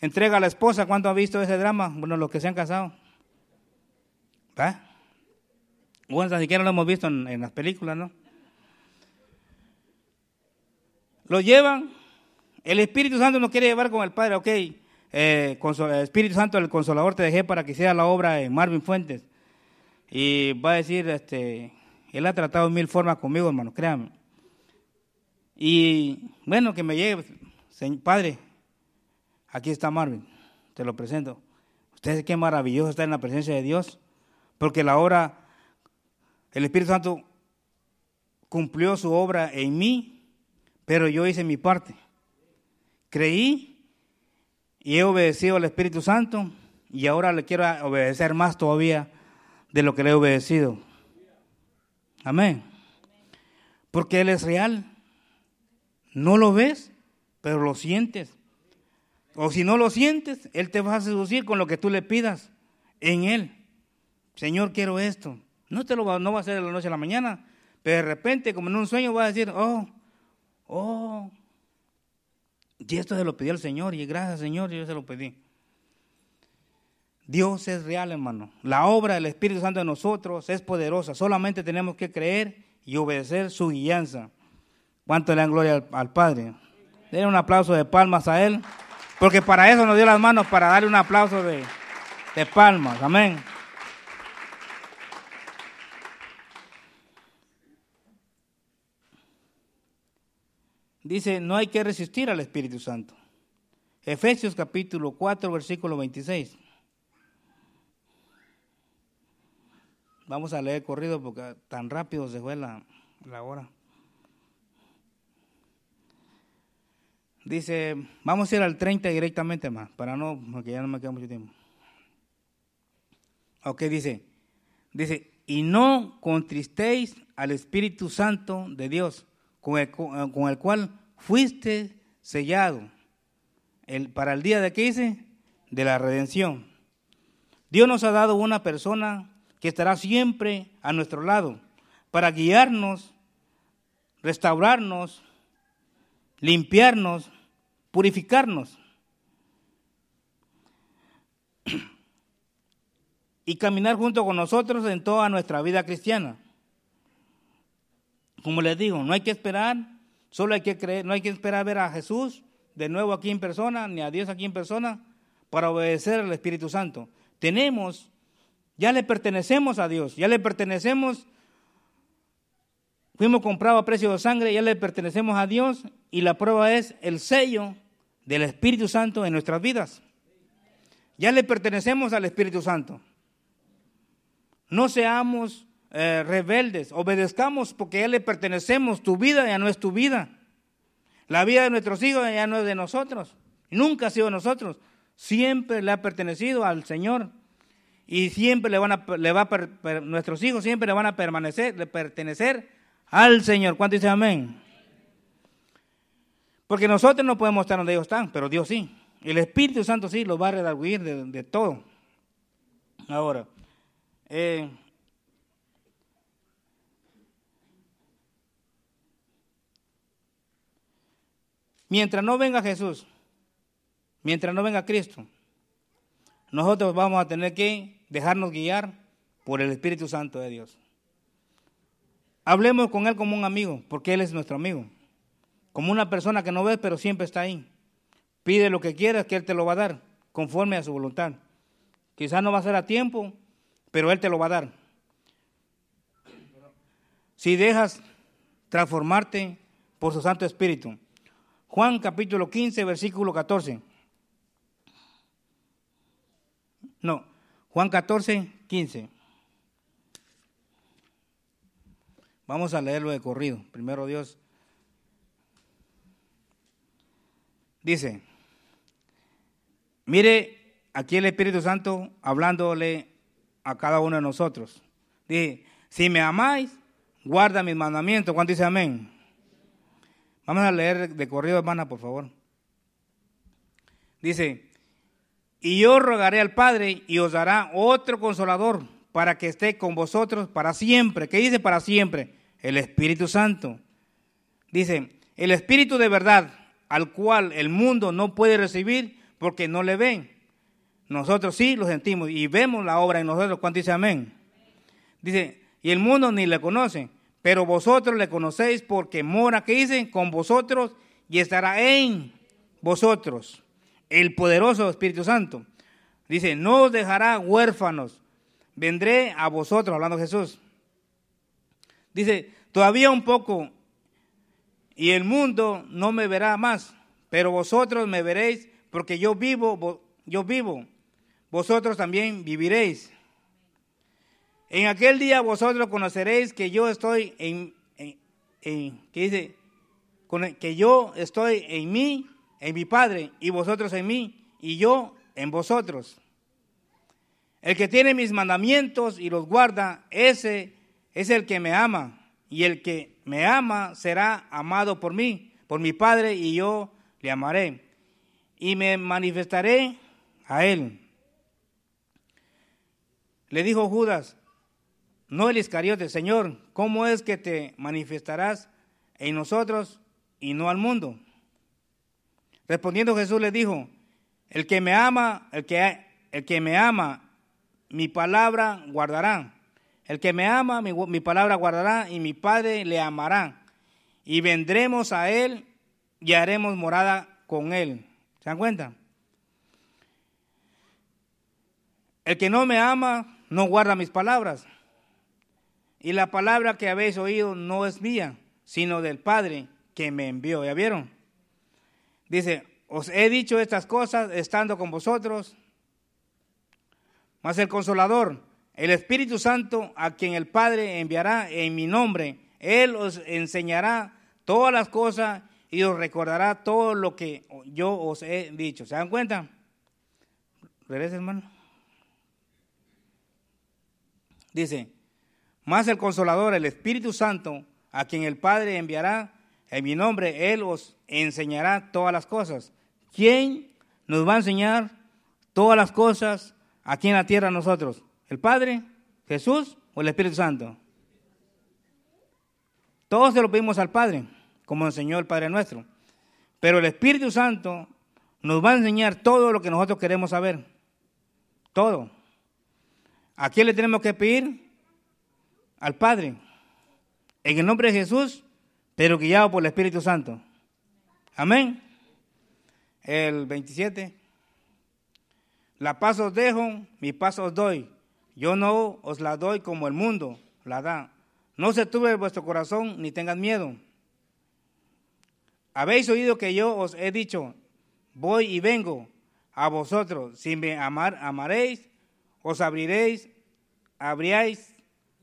entrega a la esposa. ¿Cuánto ha visto ese drama? Bueno, los que se han casado. ¿Va? Bueno, ni siquiera lo hemos visto en, las películas, ¿no? Lo llevan. El Espíritu Santo nos quiere llevar con el Padre, ok. Eh, Espíritu Santo, el Consolador, te dejé para que hiciera la obra en Marvin Fuentes. Y va a decir, este, él ha tratado mil formas conmigo, hermano, créanme. Y bueno, que me llegue, padre, aquí está Marvin, te lo presento. Ustedes qué maravilloso estar en la presencia de Dios, porque la obra El Espíritu Santo cumplió su obra en mí, pero yo hice mi parte. Creí y he obedecido al Espíritu Santo y ahora le quiero obedecer más todavía de lo que le he obedecido. Amén. Porque Él es real. No lo ves, pero lo sientes. O si no lo sientes, Él te va a seducir con lo que tú le pidas en Él. Señor, quiero esto. No te lo va, no va a hacer de la noche a la mañana, pero de repente, como en un sueño, va a decir, oh, oh, y esto se lo pedí al Señor, y gracias Señor, yo se lo pedí. Dios es real, hermano. La obra del Espíritu Santo en nosotros es poderosa. Solamente tenemos que creer y obedecer su guianza. ¿Cuánto le dan gloria al, Padre? Den un aplauso de palmas a Él. Porque para eso nos dio las manos, para darle un aplauso de, palmas. Amén. Dice, no hay que resistir al Espíritu Santo. Efesios capítulo 4, versículo 26. Vamos a leer corrido porque tan rápido se fue la, hora. Dice, vamos a ir al 30 directamente más, para no, porque ya no me queda mucho tiempo. Ok, dice, dice, y no contristéis al Espíritu Santo de Dios, con el, con el cual fuiste sellado el, para el día de que dice, de la redención. Dios nos ha dado una persona que estará siempre a nuestro lado para guiarnos, restaurarnos, limpiarnos, purificarnos y caminar junto con nosotros en toda nuestra vida cristiana. Como les digo, no hay que esperar, solo hay que creer, no hay que esperar ver a Jesús de nuevo aquí en persona, ni a Dios aquí en persona, para obedecer al Espíritu Santo. Tenemos ya le pertenecemos a Dios, ya le pertenecemos. Fuimos comprados a precio de sangre, ya le pertenecemos a Dios y la prueba es el sello del Espíritu Santo en nuestras vidas. Ya le pertenecemos al Espíritu Santo. No seamos eh, rebeldes, obedezcamos porque ya le pertenecemos. Tu vida ya no es tu vida. La vida de nuestros hijos ya no es de nosotros. Nunca ha sido de nosotros. Siempre le ha pertenecido al Señor y siempre le van a, le va nuestros hijos siempre le van a permanecer, le pertenecer al Señor. ¿Cuánto dice amén? Porque nosotros no podemos estar donde ellos están, pero Dios sí. El Espíritu Santo sí los va a redarguir de, todo. Ahora, eh, mientras no venga Jesús, mientras no venga Cristo, nosotros vamos a tener que dejarnos guiar por el Espíritu Santo de Dios. Hablemos con Él como un amigo, porque Él es nuestro amigo. Como una persona que no ves, pero siempre está ahí. Pide lo que quieras, que Él te lo va a dar, conforme a su voluntad. Quizás no va a ser a tiempo, pero Él te lo va a dar. Si dejas transformarte por su Santo Espíritu. Juan capítulo 15, versículo 14. No, Juan 14, 15. Vamos a leerlo de corrido. Primero Dios. Dice, mire aquí el Espíritu Santo hablándole a cada uno de nosotros. Dice, si me amáis, guarda mis mandamientos. ¿Cuánto dice amén? Vamos a leer de corrido, hermana, por favor. Dice, y yo rogaré al Padre y os dará otro consolador para que esté con vosotros para siempre. ¿Qué dice para siempre? El Espíritu Santo. Dice, el Espíritu de verdad, al cual el mundo no puede recibir porque no le ven. Nosotros sí lo sentimos y vemos la obra en nosotros. ¿Cuánto dice amén? Dice, y el mundo ni le conoce, pero vosotros le conocéis porque mora, ¿qué dicen? Con vosotros y estará en vosotros el poderoso Espíritu Santo. Dice, no os dejará huérfanos, vendré a vosotros, hablando Jesús. Dice, todavía un poco y el mundo no me verá más, pero vosotros me veréis porque yo vivo, yo vivo, vosotros también viviréis. En aquel día vosotros conoceréis que yo estoy en, en, dice, que yo estoy en mí, en mi Padre, y vosotros en mí, y yo en vosotros. El que tiene mis mandamientos y los guarda, ese es el que me ama. Y el que me ama será amado por mí, por mi Padre, y yo le amaré. Y me manifestaré a él. Le dijo Judas, no el Iscariote, Señor, ¿cómo es que te manifestarás en nosotros y no al mundo? Respondiendo Jesús le dijo, el que me ama, el que, el que me ama, mi palabra guardará. El que me ama, mi, mi palabra guardará y mi Padre le amará. Y vendremos a él y haremos morada con él. ¿Se dan cuenta? El que no me ama no guarda mis palabras. Y la palabra que habéis oído no es mía, sino del Padre que me envió. ¿Ya vieron? Dice, os he dicho estas cosas estando con vosotros. Mas el consolador, el Espíritu Santo, a quien el Padre enviará en mi nombre, Él os enseñará todas las cosas y os recordará todo lo que yo os he dicho. ¿Se dan cuenta? Regresa, hermano. Dice, más el consolador, el Espíritu Santo, a quien el Padre enviará en mi nombre, Él os enseñará todas las cosas. ¿Quién nos va a enseñar todas las cosas aquí en la tierra a nosotros? ¿El Padre, Jesús o el Espíritu Santo? Todos se lo pedimos al Padre, como enseñó el Padre nuestro. Pero el Espíritu Santo nos va a enseñar todo lo que nosotros queremos saber. Todo. ¿A quién le tenemos que pedir? al Padre, en el nombre de Jesús, pero guiado por el Espíritu Santo. Amén. El 27. La paz os dejo, mi paz os doy. Yo no os la doy como el mundo la da. No se tuve vuestro corazón ni tengan miedo. Habéis oído que yo os he dicho, voy y vengo a vosotros. Si me amar, amaréis, os abriréis, abriáis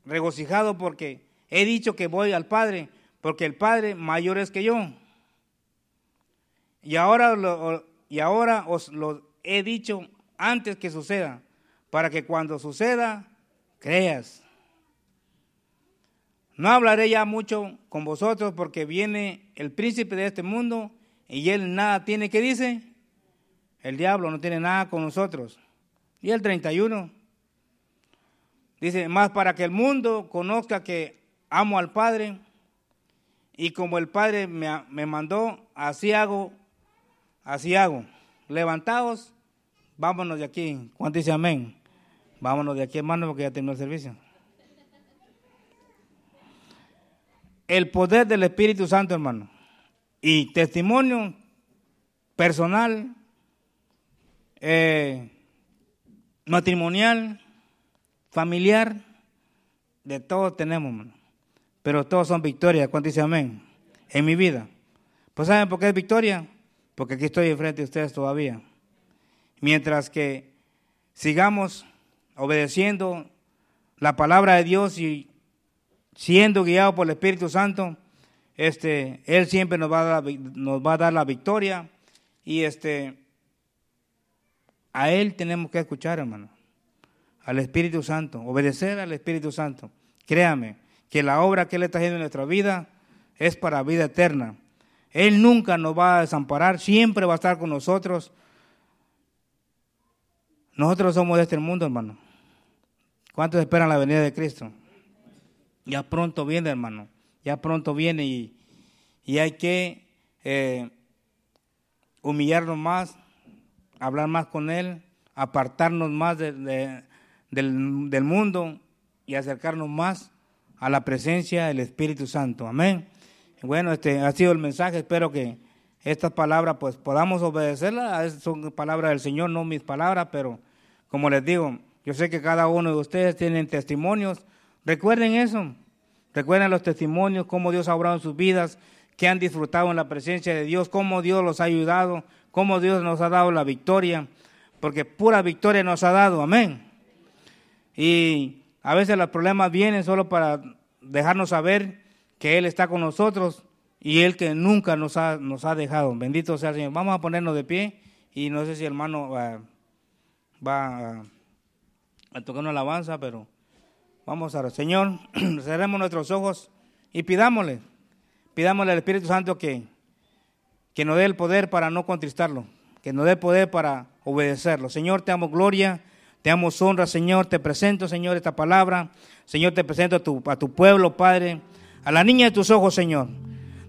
regocijado porque he dicho que voy al Padre, porque el Padre mayor es que yo. Y ahora, y ahora os lo he dicho antes que suceda, para que cuando suceda, creas. No hablaré ya mucho con vosotros porque viene el príncipe de este mundo y él nada tiene que dice. El diablo no tiene nada con nosotros. Y el 31. Dice, más para que el mundo conozca que amo al Padre y como el Padre me, mandó, así hago, así hago. Levantaos, vámonos de aquí. ¿Cuánto dice amén? Vámonos de aquí, hermano, porque ya terminó el servicio. El poder del Espíritu Santo, hermano. Y testimonio personal, eh, matrimonial, familiar, de todos tenemos, pero todos son victorias. ¿Cuánto dice amén? En mi vida. Pues ¿saben por qué es victoria? Porque aquí estoy enfrente de ustedes todavía. Mientras que sigamos obedeciendo la palabra de Dios y siendo guiados por el Espíritu Santo, este, Él siempre nos va a dar, nos va a dar la victoria y este, a Él tenemos que escuchar, hermano al Espíritu Santo, obedecer al Espíritu Santo. Créame que la obra que Él está haciendo en nuestra vida es para vida eterna. Él nunca nos va a desamparar, siempre va a estar con nosotros. Nosotros somos de este mundo, hermano. ¿Cuántos esperan la venida de Cristo? Ya pronto viene, hermano. Ya pronto viene y, hay que eh, humillarnos más, hablar más con Él, apartarnos más de, del, del mundo y acercarnos más a la presencia del Espíritu Santo. Amén. Bueno, este ha sido el mensaje. Espero que estas palabras pues podamos obedecerlas. Son palabras del Señor, no mis palabras, pero como les digo, yo sé que cada uno de ustedes tienen testimonios. Recuerden eso. Recuerden los testimonios, cómo Dios ha obrado en sus vidas, que han disfrutado en la presencia de Dios, cómo Dios los ha ayudado, cómo Dios nos ha dado la victoria, porque pura victoria nos ha dado. Amén. Y A veces los problemas vienen solo para dejarnos saber que Él está con nosotros y Él que nunca nos ha, nos ha dejado. Bendito sea el Señor. Vamos a ponernos de pie y no sé si el hermano va, va a, tocar una alabanza, pero vamos a Señor, cerremos nuestros ojos y pidámosle, pidámosle al Espíritu Santo que, que nos dé el poder para no contristarlo, que nos dé el poder para obedecerlo. Señor, te amo gloria, te amo honra, Señor, te presento, Señor, esta palabra. Señor, te presento a tu, a tu pueblo, Padre, a la niña de tus ojos, Señor.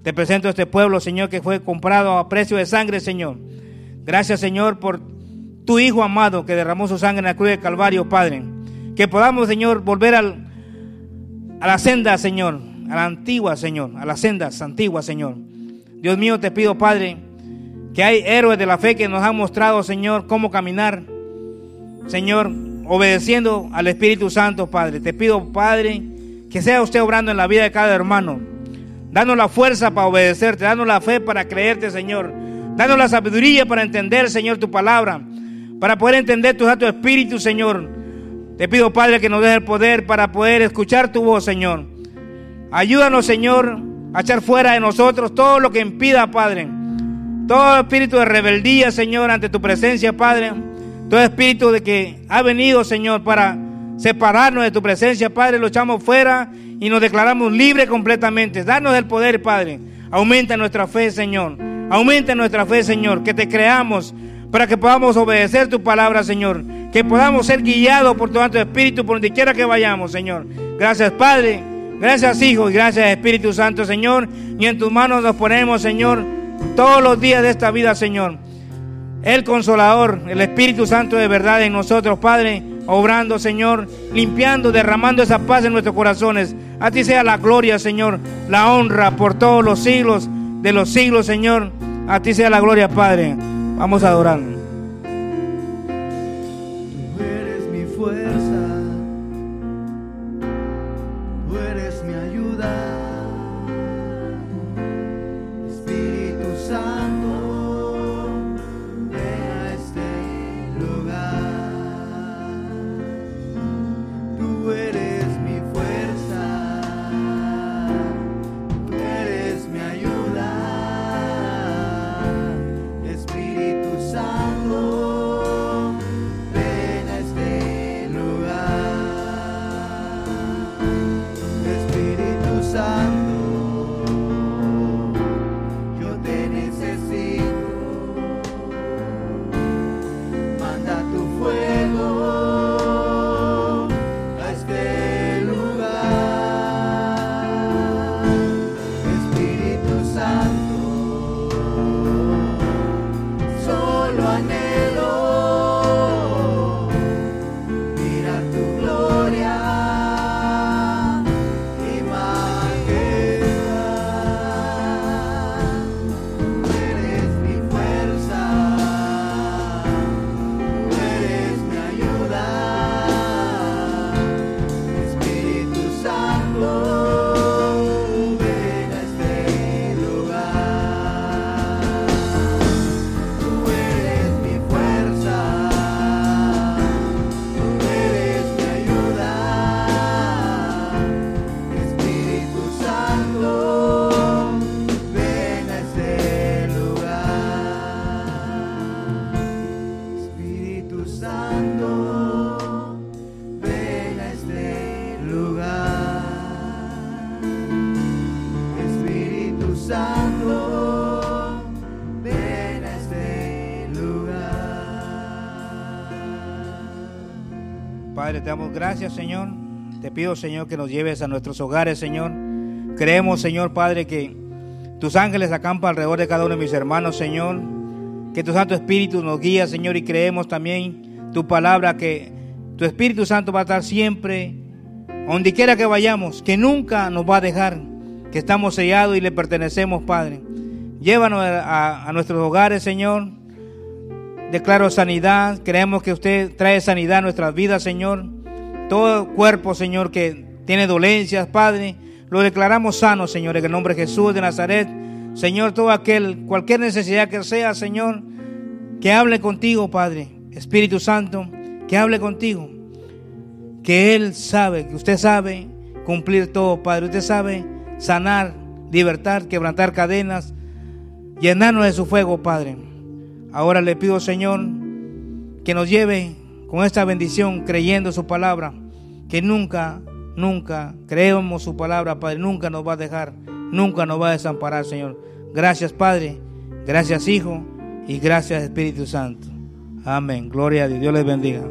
Te presento a este pueblo, Señor, que fue comprado a precio de sangre, Señor. Gracias, Señor, por tu Hijo amado que derramó su sangre en la cruz de Calvario, Padre. Que podamos, Señor, volver al, a la senda, Señor, a la antigua, Señor, a las sendas antiguas, Señor. Dios mío, te pido, Padre, que hay héroes de la fe que nos han mostrado, Señor, cómo caminar, Señor, obedeciendo al Espíritu Santo, Padre. Te pido, Padre, que sea usted obrando en la vida de cada hermano. Danos la fuerza para obedecerte, danos la fe para creerte, Señor. Danos la sabiduría para entender, Señor, tu palabra, para poder entender tu Espíritu, Señor. Te pido, Padre, que nos des el poder para poder escuchar tu voz, Señor. Ayúdanos, Señor, a echar fuera de nosotros todo lo que impida, Padre. Todo espíritu de rebeldía, Señor, ante tu presencia, Padre. Todo espíritu de que ha venido, Señor, para separarnos de tu presencia, Padre, lo echamos fuera y nos declaramos libres completamente. Danos el poder, Padre. Aumenta nuestra fe, Señor. Aumenta nuestra fe, Señor. Que te creamos para que podamos obedecer tu palabra, Señor. Que podamos ser guiados por tu Santo Espíritu por donde quiera que vayamos, Señor. Gracias, Padre. Gracias, Hijo. Y gracias, Espíritu Santo, Señor. Y en tus manos nos ponemos, Señor, todos los días de esta vida, Señor. El Consolador, el Espíritu Santo de verdad en nosotros, Padre obrando, Señor, limpiando, derramando esa paz en nuestros corazones. A ti sea la gloria, Señor, la honra por todos los siglos de los siglos, Señor. A ti sea la gloria, Padre. Vamos a adorar. Te damos gracias, Señor. Te pido, Señor, que nos lleves a nuestros hogares, Señor. Creemos, Señor, Padre, que tus ángeles acampan alrededor de cada uno de mis hermanos, Señor. Que tu Santo Espíritu nos guía, Señor, y creemos también tu palabra, que tu Espíritu Santo va a estar siempre, donde quiera que vayamos, que nunca nos va a dejar, que estamos sellados y le pertenecemos, Padre. Llévanos a nuestros hogares, Señor. Declaro sanidad. Creemos que usted trae sanidad a nuestras vidas, Señor. Todo cuerpo, Señor, que tiene dolencias, Padre, lo declaramos sano, Señor, en el nombre de Jesús de Nazaret. Señor, todo aquel, cualquier necesidad que sea, Señor, que hable contigo, Padre. Espíritu Santo, que hable contigo. que Él sabe, que usted sabe cumplir todo, Padre. Usted sabe sanar, libertar, quebrantar cadenas, llenarnos de su fuego, Padre. Ahora le pido, Señor, que nos lleve con esta bendición creyendo su palabra, que nunca, nunca creemos su palabra, Padre, nunca nos va a dejar, nunca nos va a desamparar, Señor. Gracias, Padre, gracias, Hijo, y gracias, Espíritu Santo. Amén. Gloria a Dios. Dios les bendiga.